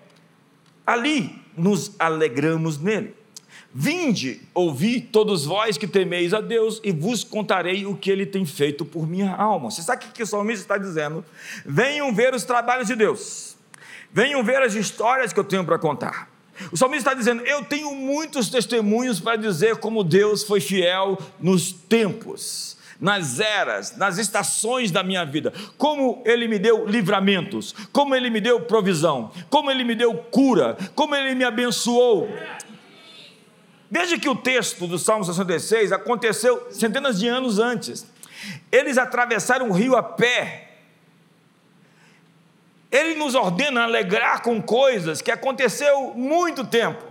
Ali nos alegramos nele. Vinde, ouvi todos vós que temeis a Deus, e vos contarei o que ele tem feito por minha alma. Você sabe o que o salmista está dizendo? Venham ver os trabalhos de Deus, venham ver as histórias que eu tenho para contar. O salmista está dizendo: Eu tenho muitos testemunhos para dizer como Deus foi fiel nos tempos, nas eras, nas estações da minha vida, como Ele me deu livramentos, como Ele me deu provisão, como Ele me deu cura, como Ele me abençoou. Veja que o texto do Salmo 66 aconteceu centenas de anos antes. Eles atravessaram o rio a pé ele nos ordena alegrar com coisas que aconteceu muito tempo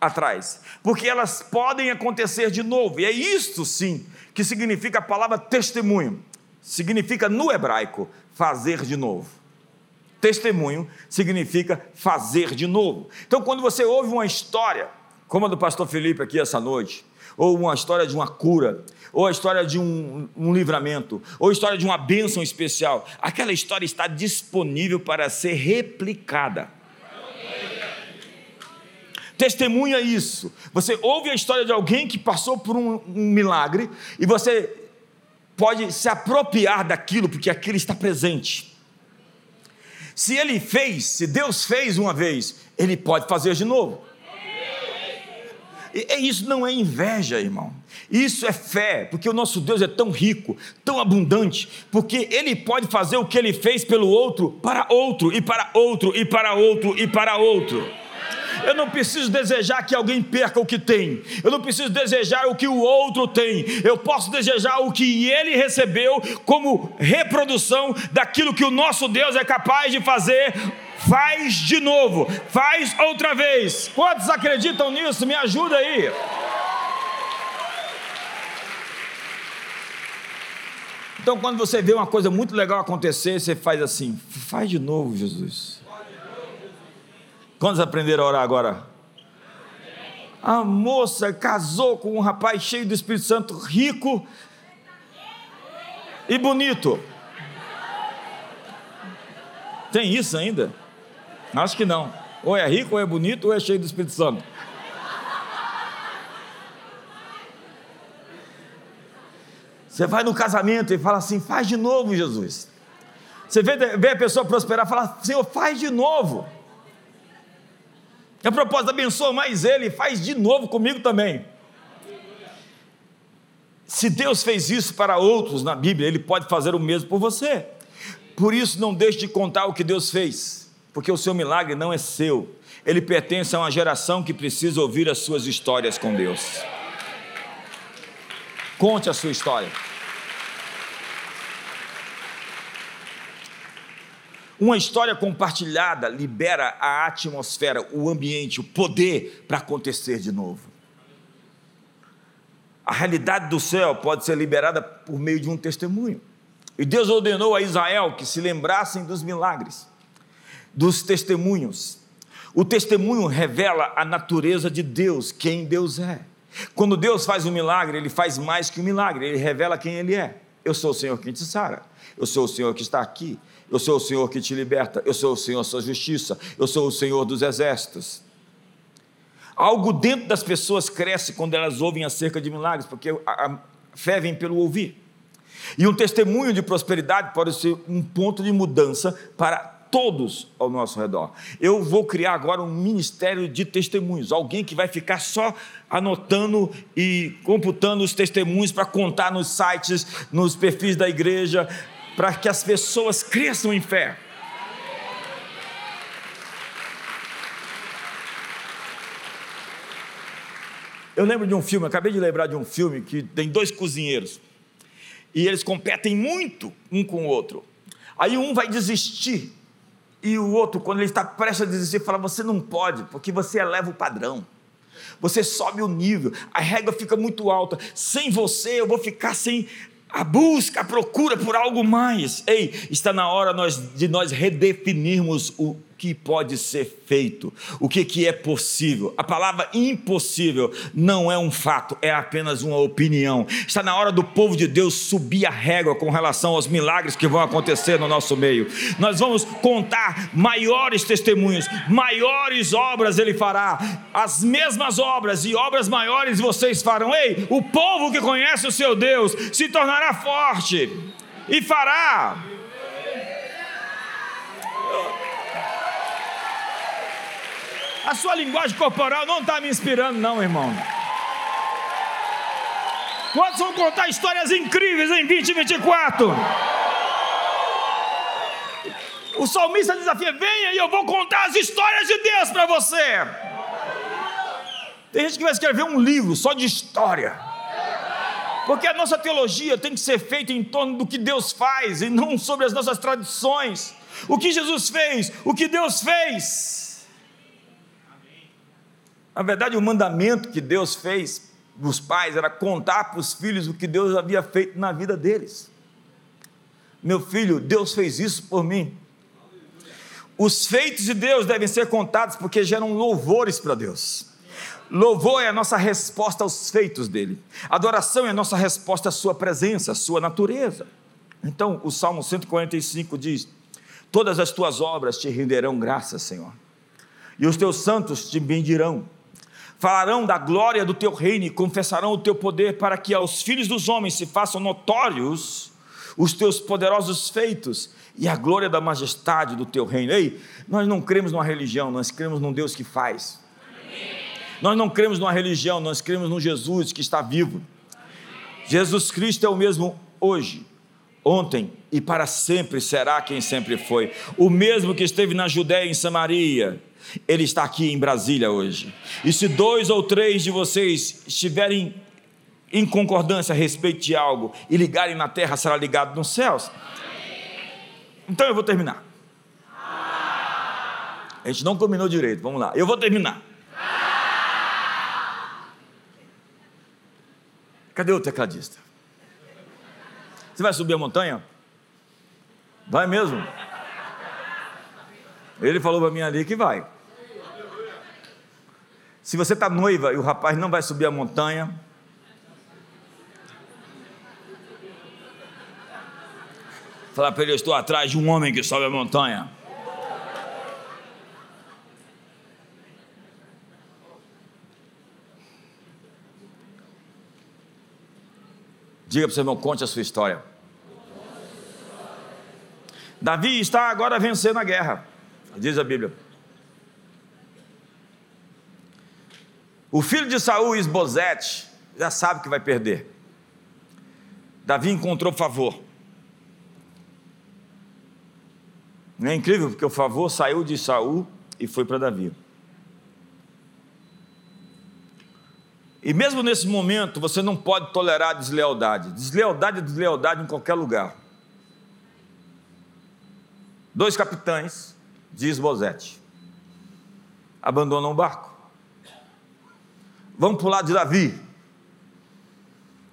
atrás, porque elas podem acontecer de novo. E é isto sim que significa a palavra testemunho. Significa no hebraico fazer de novo. Testemunho significa fazer de novo. Então, quando você ouve uma história, como a do pastor Felipe aqui essa noite, ou uma história de uma cura, ou a história de um, um, livramento, ou a história de uma bênção especial, aquela história está disponível para ser replicada. Testemunha isso. Você ouve a história de alguém que passou por um, um milagre e você pode se apropriar daquilo, porque aquilo está presente. Se ele fez, se Deus fez uma vez, ele pode fazer de novo. E isso não é inveja, irmão. Isso é fé, porque o nosso Deus é tão rico, tão abundante, porque Ele pode fazer o que Ele fez pelo outro, para outro, e para outro, e para outro, e para outro. Eu não preciso desejar que alguém perca o que tem. Eu não preciso desejar o que o outro tem. Eu posso desejar o que ele recebeu como reprodução daquilo que o nosso Deus é capaz de fazer faz de novo, faz outra vez. Quantos acreditam nisso? Me ajuda aí. Então, quando você vê uma coisa muito legal acontecer, você faz assim: faz de novo, Jesus. Quantos aprenderam a orar agora? A moça casou com um rapaz cheio do Espírito Santo, rico e bonito. Tem isso ainda? Acho que não. Ou é rico, ou é bonito, ou é cheio do Espírito Santo. Você vai no casamento e fala assim: faz de novo, Jesus. Você vê, vê a pessoa prosperar e fala: Senhor, faz de novo. E a propósito, abençoa mais ele, faz de novo comigo também. Se Deus fez isso para outros na Bíblia, Ele pode fazer o mesmo por você. Por isso, não deixe de contar o que Deus fez porque o seu milagre não é seu, ele pertence a uma geração que precisa ouvir as suas histórias com Deus. Conte a sua história. Uma história compartilhada libera a atmosfera, o ambiente, o poder para acontecer de novo. A realidade do céu pode ser liberada por meio de um testemunho. E Deus ordenou a Israel que se lembrassem dos milagres, dos testemunhos. O testemunho revela a natureza de Deus, quem Deus é. Quando Deus faz um milagre, ele faz mais que um milagre, ele revela quem ele é. Eu sou o Senhor que te sara, eu sou o Senhor que está aqui, eu sou o Senhor que te liberta, eu sou o Senhor sua justiça, eu sou o Senhor dos exércitos. Algo dentro das pessoas cresce quando elas ouvem acerca de milagres, porque a fé vem pelo ouvir. E um testemunho de prosperidade pode ser um ponto de mudança para todos ao nosso redor. Eu vou criar agora um ministério de testemunhos, alguém que vai ficar só anotando e computando os testemunhos para contar nos sites, nos perfis da igreja, para que as pessoas cresçam em fé. Eu lembro de um filme, acabei de lembrar de um filme que tem dois cozinheiros e eles competem muito um com o outro. Aí um vai desistir e o outro, quando ele está prestes a desistir, fala: Você não pode, porque você eleva o padrão. Você sobe o nível, a régua fica muito alta. Sem você, eu vou ficar sem a busca, a procura por algo mais. Ei, está na hora nós, de nós redefinirmos o que pode ser feito, o que, que é possível. A palavra impossível não é um fato, é apenas uma opinião. Está na hora do povo de Deus subir a régua com relação aos milagres que vão acontecer no nosso meio. Nós vamos contar maiores testemunhos, maiores obras ele fará, as mesmas obras e obras maiores vocês farão. Ei, o povo que conhece o seu Deus se tornará forte e fará A sua linguagem corporal não está me inspirando, não, irmão. Quantos vão contar histórias incríveis em 2024? O salmista desafia: venha e eu vou contar as histórias de Deus para você. Tem gente que vai escrever um livro só de história. Porque a nossa teologia tem que ser feita em torno do que Deus faz e não sobre as nossas tradições. O que Jesus fez, o que Deus fez. Na verdade, o mandamento que Deus fez dos pais era contar para os filhos o que Deus havia feito na vida deles. Meu filho, Deus fez isso por mim. Os feitos de Deus devem ser contados porque geram louvores para Deus. Louvor é a nossa resposta aos feitos dele. Adoração é a nossa resposta à sua presença, à sua natureza. Então, o Salmo 145 diz: Todas as tuas obras te renderão graças, Senhor, e os teus santos te bendirão falarão da glória do teu reino e confessarão o teu poder para que aos filhos dos homens se façam notórios os teus poderosos feitos e a glória da majestade do teu reino. Ei, nós não cremos numa religião, nós cremos num Deus que faz. Nós não cremos numa religião, nós cremos num Jesus que está vivo. Jesus Cristo é o mesmo hoje, ontem e para sempre será quem sempre foi. O mesmo que esteve na Judéia e em Samaria, ele está aqui em Brasília hoje. E se dois ou três de vocês estiverem em concordância a respeito de algo e ligarem na terra, será ligado nos céus. Então eu vou terminar. A gente não combinou direito, vamos lá. Eu vou terminar. Cadê o tecladista? Você vai subir a montanha? Vai mesmo? Ele falou para mim ali que vai. Se você está noiva e o rapaz não vai subir a montanha, falar para ele: Eu estou atrás de um homem que sobe a montanha. Diga para o seu irmão, conte a sua história. Davi está agora vencendo a guerra, diz a Bíblia. O filho de Saul, Esbozete, já sabe que vai perder. Davi encontrou favor. Não é incrível porque o favor saiu de Saul e foi para Davi. E mesmo nesse momento, você não pode tolerar deslealdade. Deslealdade é deslealdade em qualquer lugar. Dois capitães de Esbozete abandonam o barco. Vamos para o lado de Davi.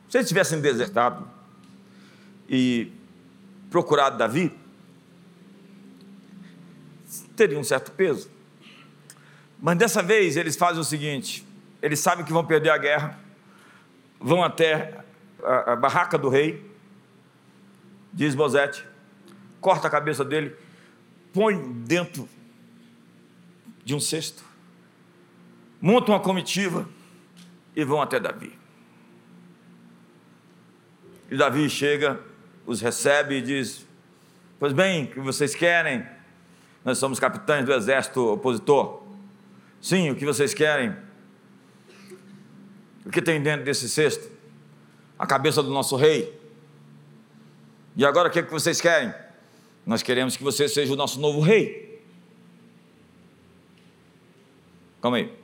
Se eles tivessem desertado e procurado Davi, teria um certo peso. Mas dessa vez eles fazem o seguinte: eles sabem que vão perder a guerra, vão até a, a barraca do rei, diz Bozete, corta a cabeça dele, põe dentro de um cesto, montam uma comitiva e vão até Davi. E Davi chega, os recebe e diz: Pois bem, o que vocês querem? Nós somos capitães do exército opositor. Sim, o que vocês querem? O que tem dentro desse cesto? A cabeça do nosso rei. E agora o que, é que vocês querem? Nós queremos que você seja o nosso novo rei. Calma aí.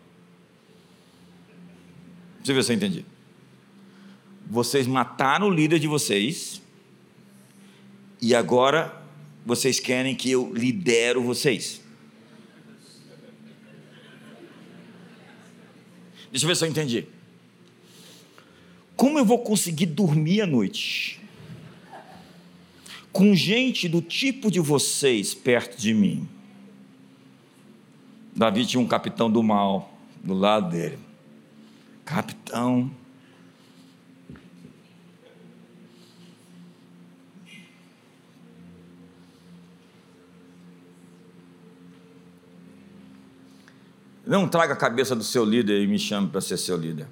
Deixa eu ver se eu entendi. Vocês mataram o líder de vocês. E agora vocês querem que eu lidero vocês. Deixa eu ver se eu entendi. Como eu vou conseguir dormir à noite? Com gente do tipo de vocês perto de mim. Davi tinha um capitão do mal do lado dele. Capitão. Não traga a cabeça do seu líder e me chame para ser seu líder.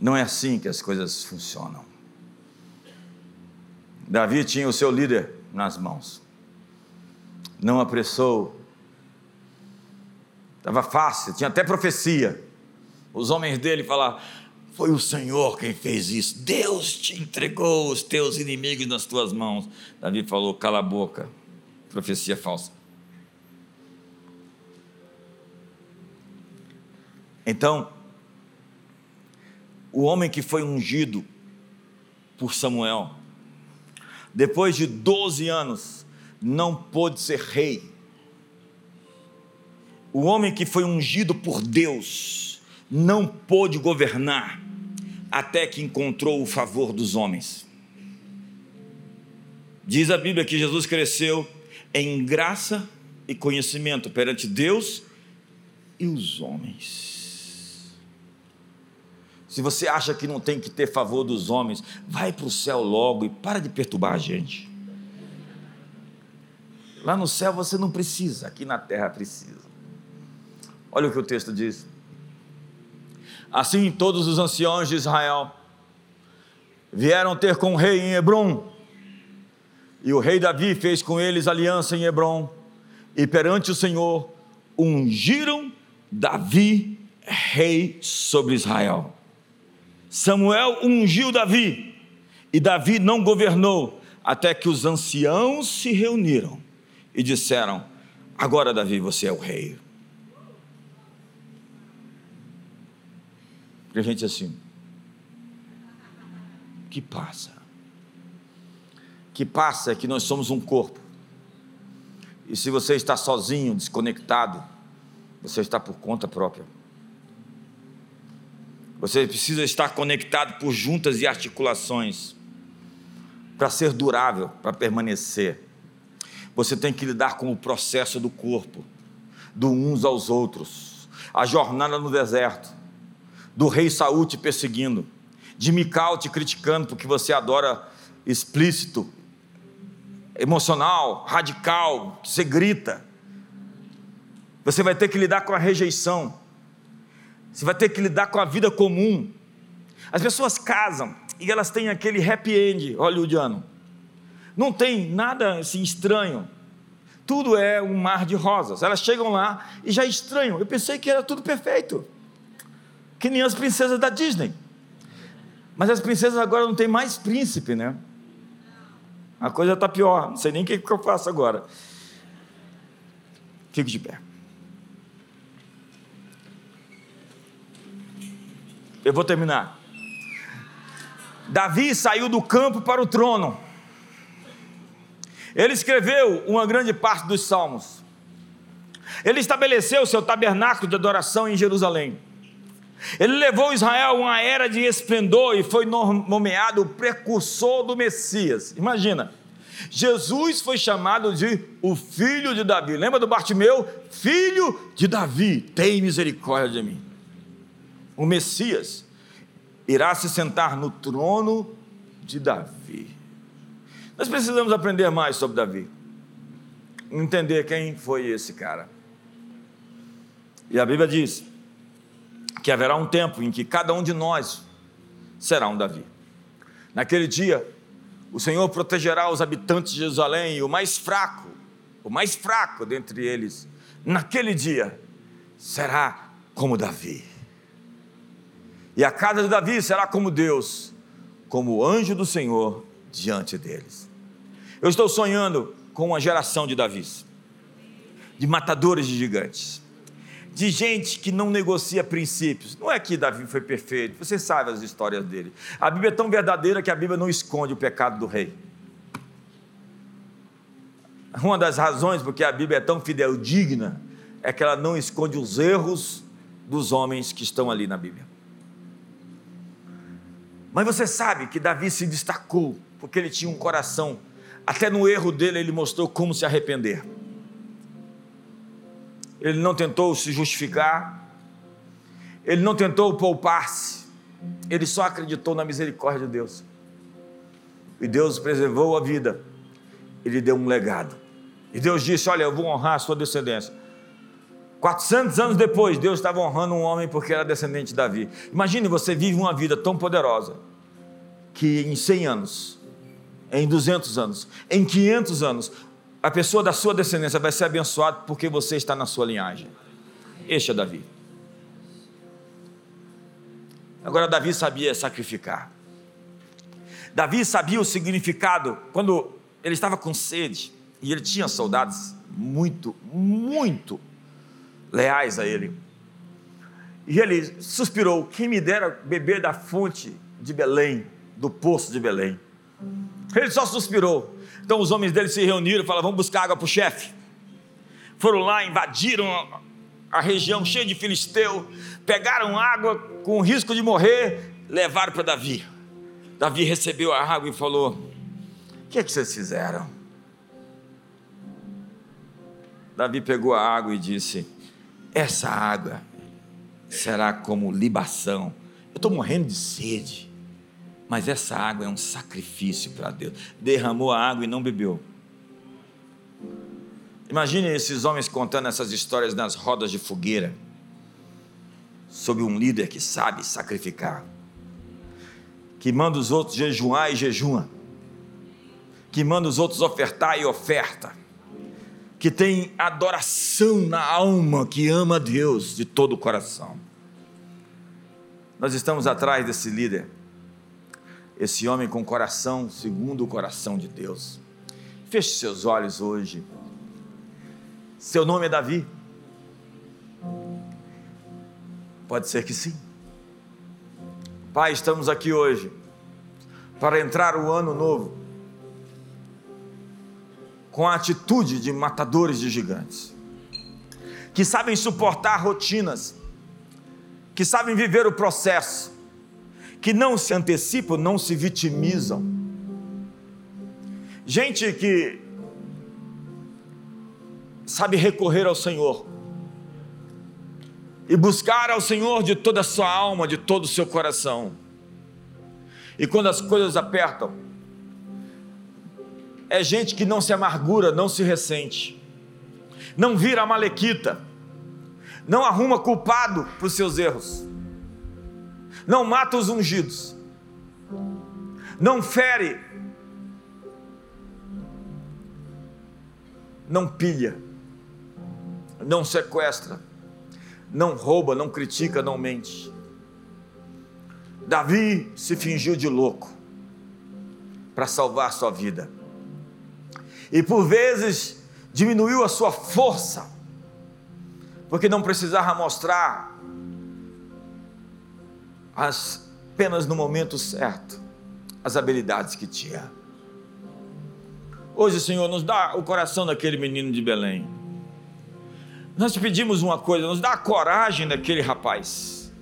Não é assim que as coisas funcionam. Davi tinha o seu líder nas mãos, não apressou, estava fácil, tinha até profecia. Os homens dele falaram: Foi o Senhor quem fez isso, Deus te entregou os teus inimigos nas tuas mãos. Davi falou: Cala a boca, profecia falsa. Então, o homem que foi ungido por Samuel, depois de 12 anos, não pôde ser rei. O homem que foi ungido por Deus não pôde governar até que encontrou o favor dos homens. Diz a Bíblia que Jesus cresceu em graça e conhecimento perante Deus e os homens. Se você acha que não tem que ter favor dos homens, vai para o céu logo e para de perturbar a gente. Lá no céu você não precisa, aqui na terra precisa. Olha o que o texto diz. Assim todos os anciãos de Israel vieram ter com o rei em Hebron. E o rei Davi fez com eles aliança em Hebron. E perante o Senhor ungiram Davi rei sobre Israel. Samuel ungiu Davi, e Davi não governou, até que os anciãos se reuniram e disseram: Agora, Davi, você é o rei. E a gente assim, que passa? Que passa é que nós somos um corpo. E se você está sozinho, desconectado, você está por conta própria. Você precisa estar conectado por juntas e articulações para ser durável, para permanecer. Você tem que lidar com o processo do corpo, do uns aos outros, a jornada no deserto, do rei Saul te perseguindo, de Mical te criticando porque você adora explícito, emocional, radical, você grita. Você vai ter que lidar com a rejeição. Você vai ter que lidar com a vida comum. As pessoas casam e elas têm aquele happy end hollywoodiano. Não tem nada assim estranho. Tudo é um mar de rosas. Elas chegam lá e já estranham. Eu pensei que era tudo perfeito. Que nem as princesas da Disney. Mas as princesas agora não tem mais príncipe, né? A coisa está pior. Não sei nem o que eu faço agora. Fico de pé. Eu vou terminar. Davi saiu do campo para o trono. Ele escreveu uma grande parte dos salmos. Ele estabeleceu seu tabernáculo de adoração em Jerusalém. Ele levou Israel a uma era de esplendor e foi nomeado o precursor do Messias. Imagina, Jesus foi chamado de o filho de Davi. Lembra do Bartimeu? Filho de Davi, tem misericórdia de mim. O Messias irá se sentar no trono de Davi. Nós precisamos aprender mais sobre Davi. Entender quem foi esse cara. E a Bíblia diz que haverá um tempo em que cada um de nós será um Davi. Naquele dia, o Senhor protegerá os habitantes de Jerusalém, e o mais fraco, o mais fraco dentre eles, naquele dia, será como Davi. E a casa de Davi será como Deus, como o anjo do Senhor diante deles. Eu estou sonhando com uma geração de Davis, de matadores de gigantes, de gente que não negocia princípios. Não é que Davi foi perfeito, você sabe as histórias dele. A Bíblia é tão verdadeira que a Bíblia não esconde o pecado do rei. Uma das razões porque a Bíblia é tão fideldigna é que ela não esconde os erros dos homens que estão ali na Bíblia. Mas você sabe que Davi se destacou porque ele tinha um coração, até no erro dele ele mostrou como se arrepender ele não tentou se justificar, ele não tentou poupar-se, ele só acreditou na misericórdia de Deus. E Deus preservou a vida, ele deu um legado. E Deus disse: Olha, eu vou honrar a sua descendência. 400 anos depois, Deus estava honrando um homem porque era descendente de Davi. Imagine você vive uma vida tão poderosa que em 100 anos, em 200 anos, em 500 anos, a pessoa da sua descendência vai ser abençoada porque você está na sua linhagem. Este é Davi. Agora, Davi sabia sacrificar. Davi sabia o significado quando ele estava com sede e ele tinha soldados muito, muito leais a ele. E ele suspirou: Quem me dera beber da fonte de Belém, do poço de Belém. Ele só suspirou. Então os homens dele se reuniram e falaram: vamos buscar água para o chefe. Foram lá, invadiram a região cheia de filisteu, pegaram água com risco de morrer, levaram para Davi. Davi recebeu a água e falou: O que é que vocês fizeram? Davi pegou a água e disse: Essa água será como libação. Eu estou morrendo de sede mas essa água é um sacrifício para Deus. Derramou a água e não bebeu. Imagine esses homens contando essas histórias nas rodas de fogueira, sobre um líder que sabe sacrificar, que manda os outros jejuar e jejua, que manda os outros ofertar e oferta, que tem adoração na alma, que ama Deus de todo o coração. Nós estamos atrás desse líder esse homem com coração segundo o coração de Deus. Feche seus olhos hoje. Seu nome é Davi? Pode ser que sim. Pai, estamos aqui hoje para entrar o ano novo com a atitude de matadores de gigantes, que sabem suportar rotinas, que sabem viver o processo, que não se antecipam, não se vitimizam. Gente que sabe recorrer ao Senhor e buscar ao Senhor de toda a sua alma, de todo o seu coração. E quando as coisas apertam, é gente que não se amargura, não se ressente, não vira malequita, não arruma culpado os seus erros não mata os ungidos, não fere, não pilha, não sequestra, não rouba, não critica, não mente. Davi se fingiu de louco para salvar sua vida. E por vezes diminuiu a sua força, porque não precisava mostrar as, apenas no momento certo as habilidades que tinha. Hoje, Senhor, nos dá o coração daquele menino de Belém. Nós te pedimos uma coisa, nos dá a coragem daquele rapaz.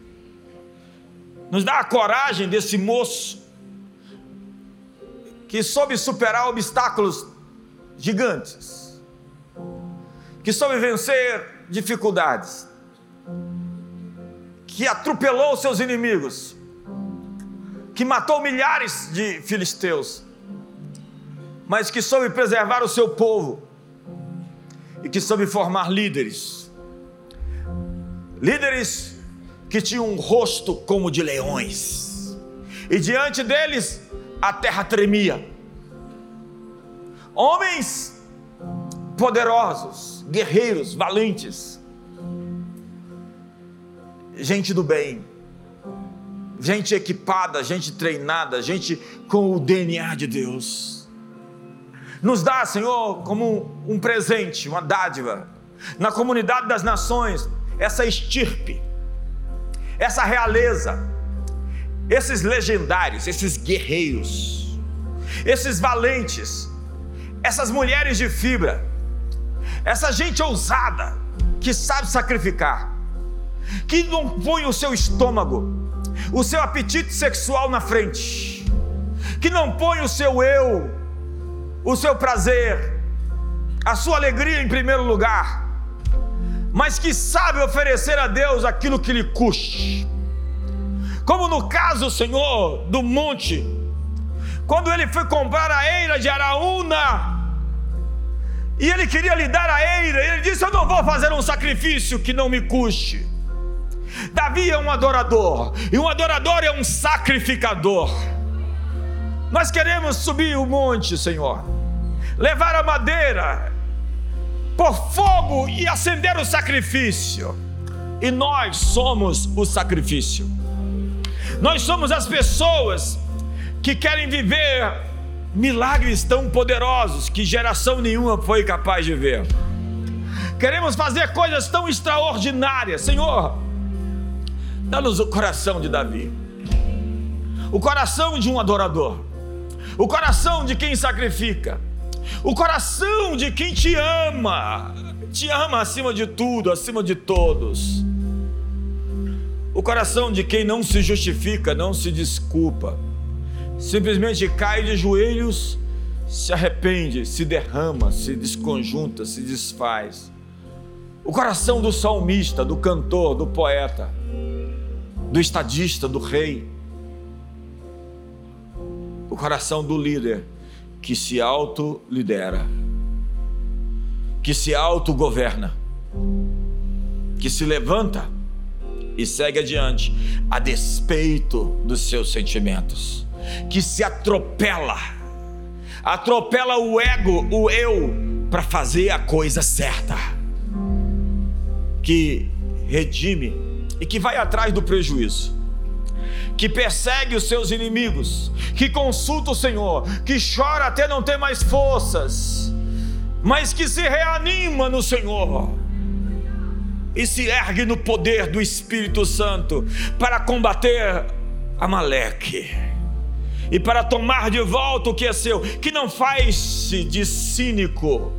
nos dá a coragem desse moço que soube superar obstáculos gigantes, que soube vencer dificuldades, que atropelou seus inimigos, que matou milhares de filisteus, mas que soube preservar o seu povo e que soube formar líderes. Líderes que tinham um rosto como de leões, e diante deles a terra tremia. Homens poderosos, guerreiros, valentes, gente do bem, gente equipada, gente treinada, gente com o DNA de Deus. Nos dá, Senhor, como um presente, uma dádiva, na comunidade das nações, essa estirpe, essa realeza, esses legendários, esses guerreiros, esses valentes, essas mulheres de fibra, essa gente ousada que sabe sacrificar, que não põe o seu estômago, o seu apetite sexual na frente, que não põe o seu eu, o seu prazer, a sua alegria em primeiro lugar, mas que sabe oferecer a Deus aquilo que lhe custe. Como no caso, Senhor, do monte, quando ele foi comprar a eira de Araúna, e ele queria lhe dar a eira, ele disse: Eu não vou fazer um sacrifício que não me custe. Davi é um adorador, e um adorador é um sacrificador. Nós queremos subir o monte, Senhor, levar a madeira, por fogo e acender o sacrifício, e nós somos o sacrifício. Nós somos as pessoas que querem viver milagres tão poderosos que geração nenhuma foi capaz de ver. Queremos fazer coisas tão extraordinárias, Senhor. Dá-nos o coração de Davi, o coração de um adorador, o coração de quem sacrifica, o coração de quem te ama, te ama acima de tudo, acima de todos. O coração de quem não se justifica, não se desculpa, simplesmente cai de joelhos, se arrepende, se derrama, se desconjunta, se desfaz. O coração do salmista, do cantor, do poeta, do estadista, do rei. O coração do líder que se auto-lidera, que se autogoverna, que se levanta e segue adiante a despeito dos seus sentimentos, que se atropela, atropela o ego, o eu, para fazer a coisa certa, que redime e que vai atrás do prejuízo. Que persegue os seus inimigos, que consulta o Senhor, que chora até não ter mais forças, mas que se reanima no Senhor, e se ergue no poder do Espírito Santo para combater Amaleque e para tomar de volta o que é seu, que não faz-se de cínico.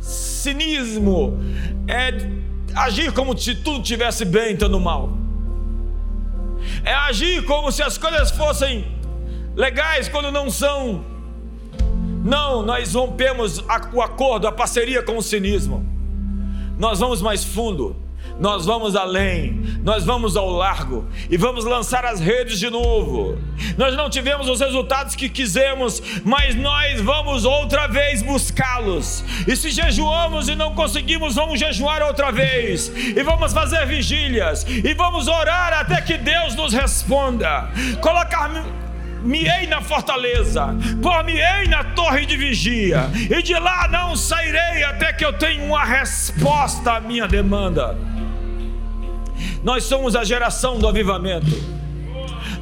Cinismo é agir como se tudo tivesse bem, estando mal. É agir como se as coisas fossem legais quando não são. Não, nós rompemos o acordo, a parceria com o cinismo. Nós vamos mais fundo nós vamos além, nós vamos ao largo e vamos lançar as redes de novo. Nós não tivemos os resultados que quisemos, mas nós vamos outra vez buscá-los. E se jejuamos e não conseguimos, vamos jejuar outra vez, e vamos fazer vigílias, e vamos orar até que Deus nos responda. Colocar me-ei na fortaleza, pôr-me-ei na torre de vigia, e de lá não sairei até que eu tenha uma resposta à minha demanda. Nós somos a geração do avivamento.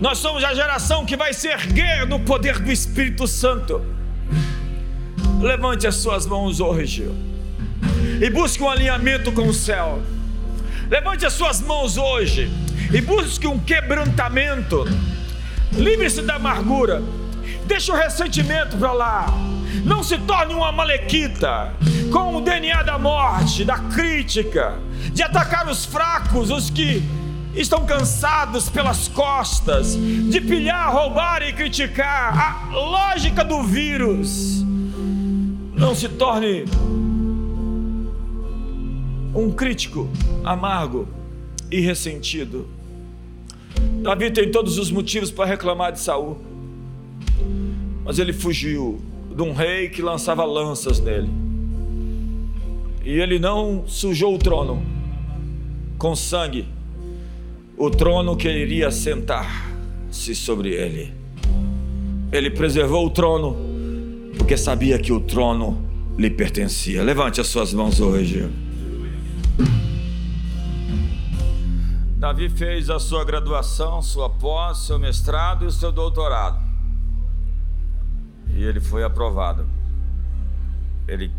Nós somos a geração que vai se erguer no poder do Espírito Santo. Levante as suas mãos hoje e busque um alinhamento com o céu. Levante as suas mãos hoje e busque um quebrantamento. Livre-se da amargura. Deixe o ressentimento para lá. Não se torne uma malequita com o DNA da morte, da crítica de atacar os fracos, os que estão cansados pelas costas de pilhar, roubar e criticar a lógica do vírus. Não se torne um crítico amargo e ressentido. Davi tem todos os motivos para reclamar de Saul, mas ele fugiu de um rei que lançava lanças nele. E ele não sujou o trono com sangue, o trono que ele iria sentar-se sobre ele. Ele preservou o trono porque sabia que o trono lhe pertencia. Levante as suas mãos hoje. Davi fez a sua graduação, sua pós, seu mestrado e o seu doutorado. E ele foi aprovado. Ele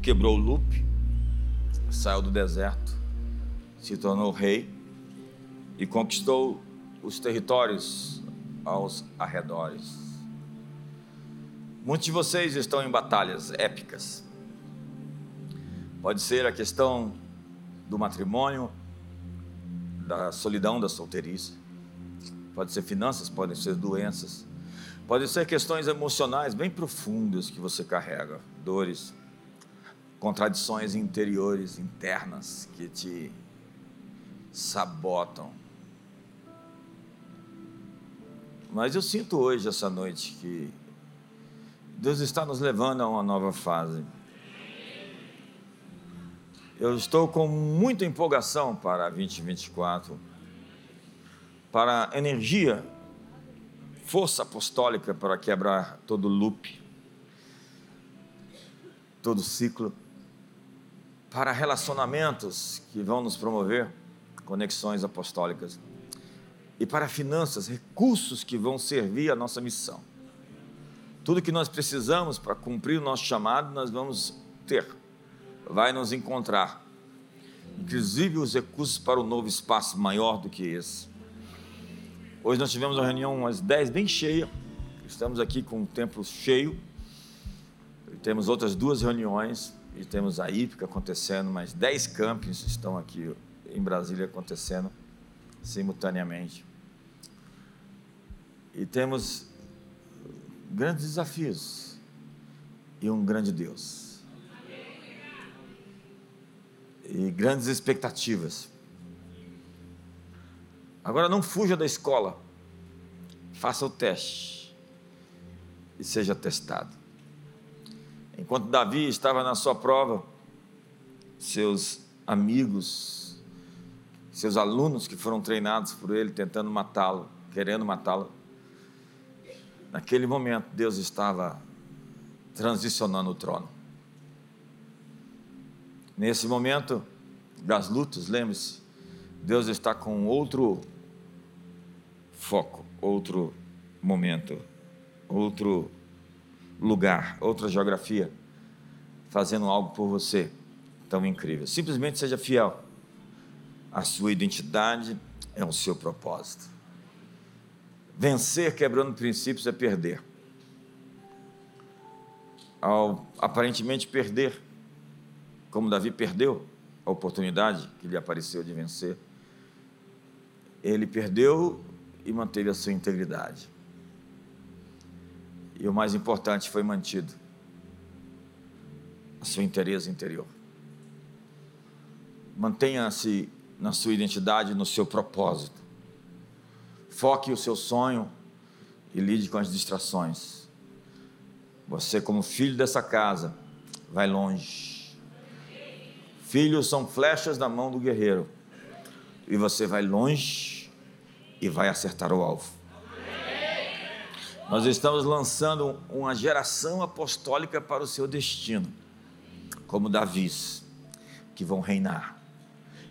quebrou o loop, saiu do deserto, se tornou rei e conquistou os territórios aos arredores. Muitos de vocês estão em batalhas épicas. Pode ser a questão do matrimônio, da solidão da solteirice. Pode ser finanças, podem ser doenças, podem ser questões emocionais bem profundas que você carrega, dores, contradições interiores, internas que te sabotam. Mas eu sinto hoje, essa noite, que Deus está nos levando a uma nova fase. Eu estou com muita empolgação para 2024, para energia, força apostólica para quebrar todo loop, todo ciclo, para relacionamentos que vão nos promover conexões apostólicas e para finanças, recursos que vão servir a nossa missão. Tudo que nós precisamos para cumprir o nosso chamado, nós vamos ter vai nos encontrar. Inclusive os recursos para o novo espaço maior do que esse. Hoje nós tivemos uma reunião às 10 bem cheia. Estamos aqui com o templo cheio. Temos outras duas reuniões e temos a IPCA acontecendo, mais 10 campings estão aqui em Brasília acontecendo simultaneamente. E temos grandes desafios e um grande Deus e grandes expectativas. Agora não fuja da escola, faça o teste e seja testado. Enquanto Davi estava na sua prova, seus amigos, seus alunos que foram treinados por ele, tentando matá-lo, querendo matá-lo, naquele momento Deus estava transicionando o trono. Nesse momento das lutas, lembre-se, Deus está com outro foco, outro momento, outro lugar, outra geografia, fazendo algo por você tão incrível. Simplesmente seja fiel. A sua identidade é o seu propósito. Vencer quebrando princípios é perder. Ao aparentemente perder, como Davi perdeu a oportunidade que lhe apareceu de vencer, ele perdeu e manteve a sua integridade. E o mais importante foi mantido a sua interesse interior. Mantenha-se na sua identidade, no seu propósito. Foque o seu sonho e lide com as distrações. Você, como filho dessa casa, vai longe Filhos são flechas na mão do guerreiro. E você vai longe e vai acertar o alvo. Nós estamos lançando uma geração apostólica para o seu destino, como Davis, que vão reinar,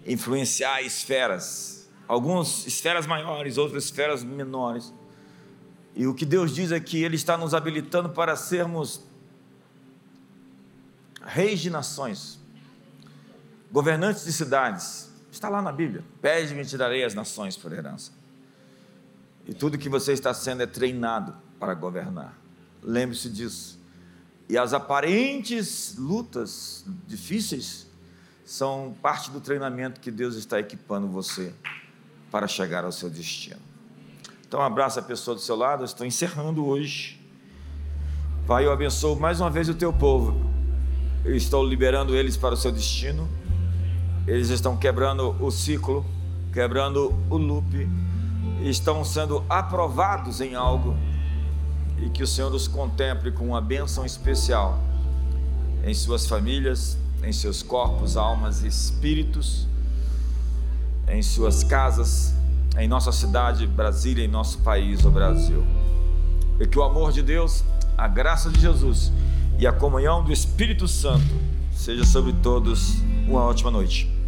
influenciar esferas, algumas esferas maiores, outras esferas menores. E o que Deus diz é que Ele está nos habilitando para sermos reis de nações, governantes de cidades. Está lá na Bíblia. Pede-me e te darei as nações por herança. E tudo que você está sendo é treinado para governar. Lembre-se disso. E as aparentes lutas difíceis são parte do treinamento que Deus está equipando você para chegar ao seu destino. Então, abraça a pessoa do seu lado. Eu estou encerrando hoje. Pai, eu abençoo mais uma vez o teu povo. Eu estou liberando eles para o seu destino. Eles estão quebrando o ciclo, quebrando o loop, estão sendo aprovados em algo e que o Senhor os contemple com uma bênção especial em suas famílias, em seus corpos, almas e espíritos, em suas casas, em nossa cidade, Brasília, em nosso país, o Brasil. E que o amor de Deus, a graça de Jesus e a comunhão do Espírito Santo seja sobre todos. Uma ótima noite.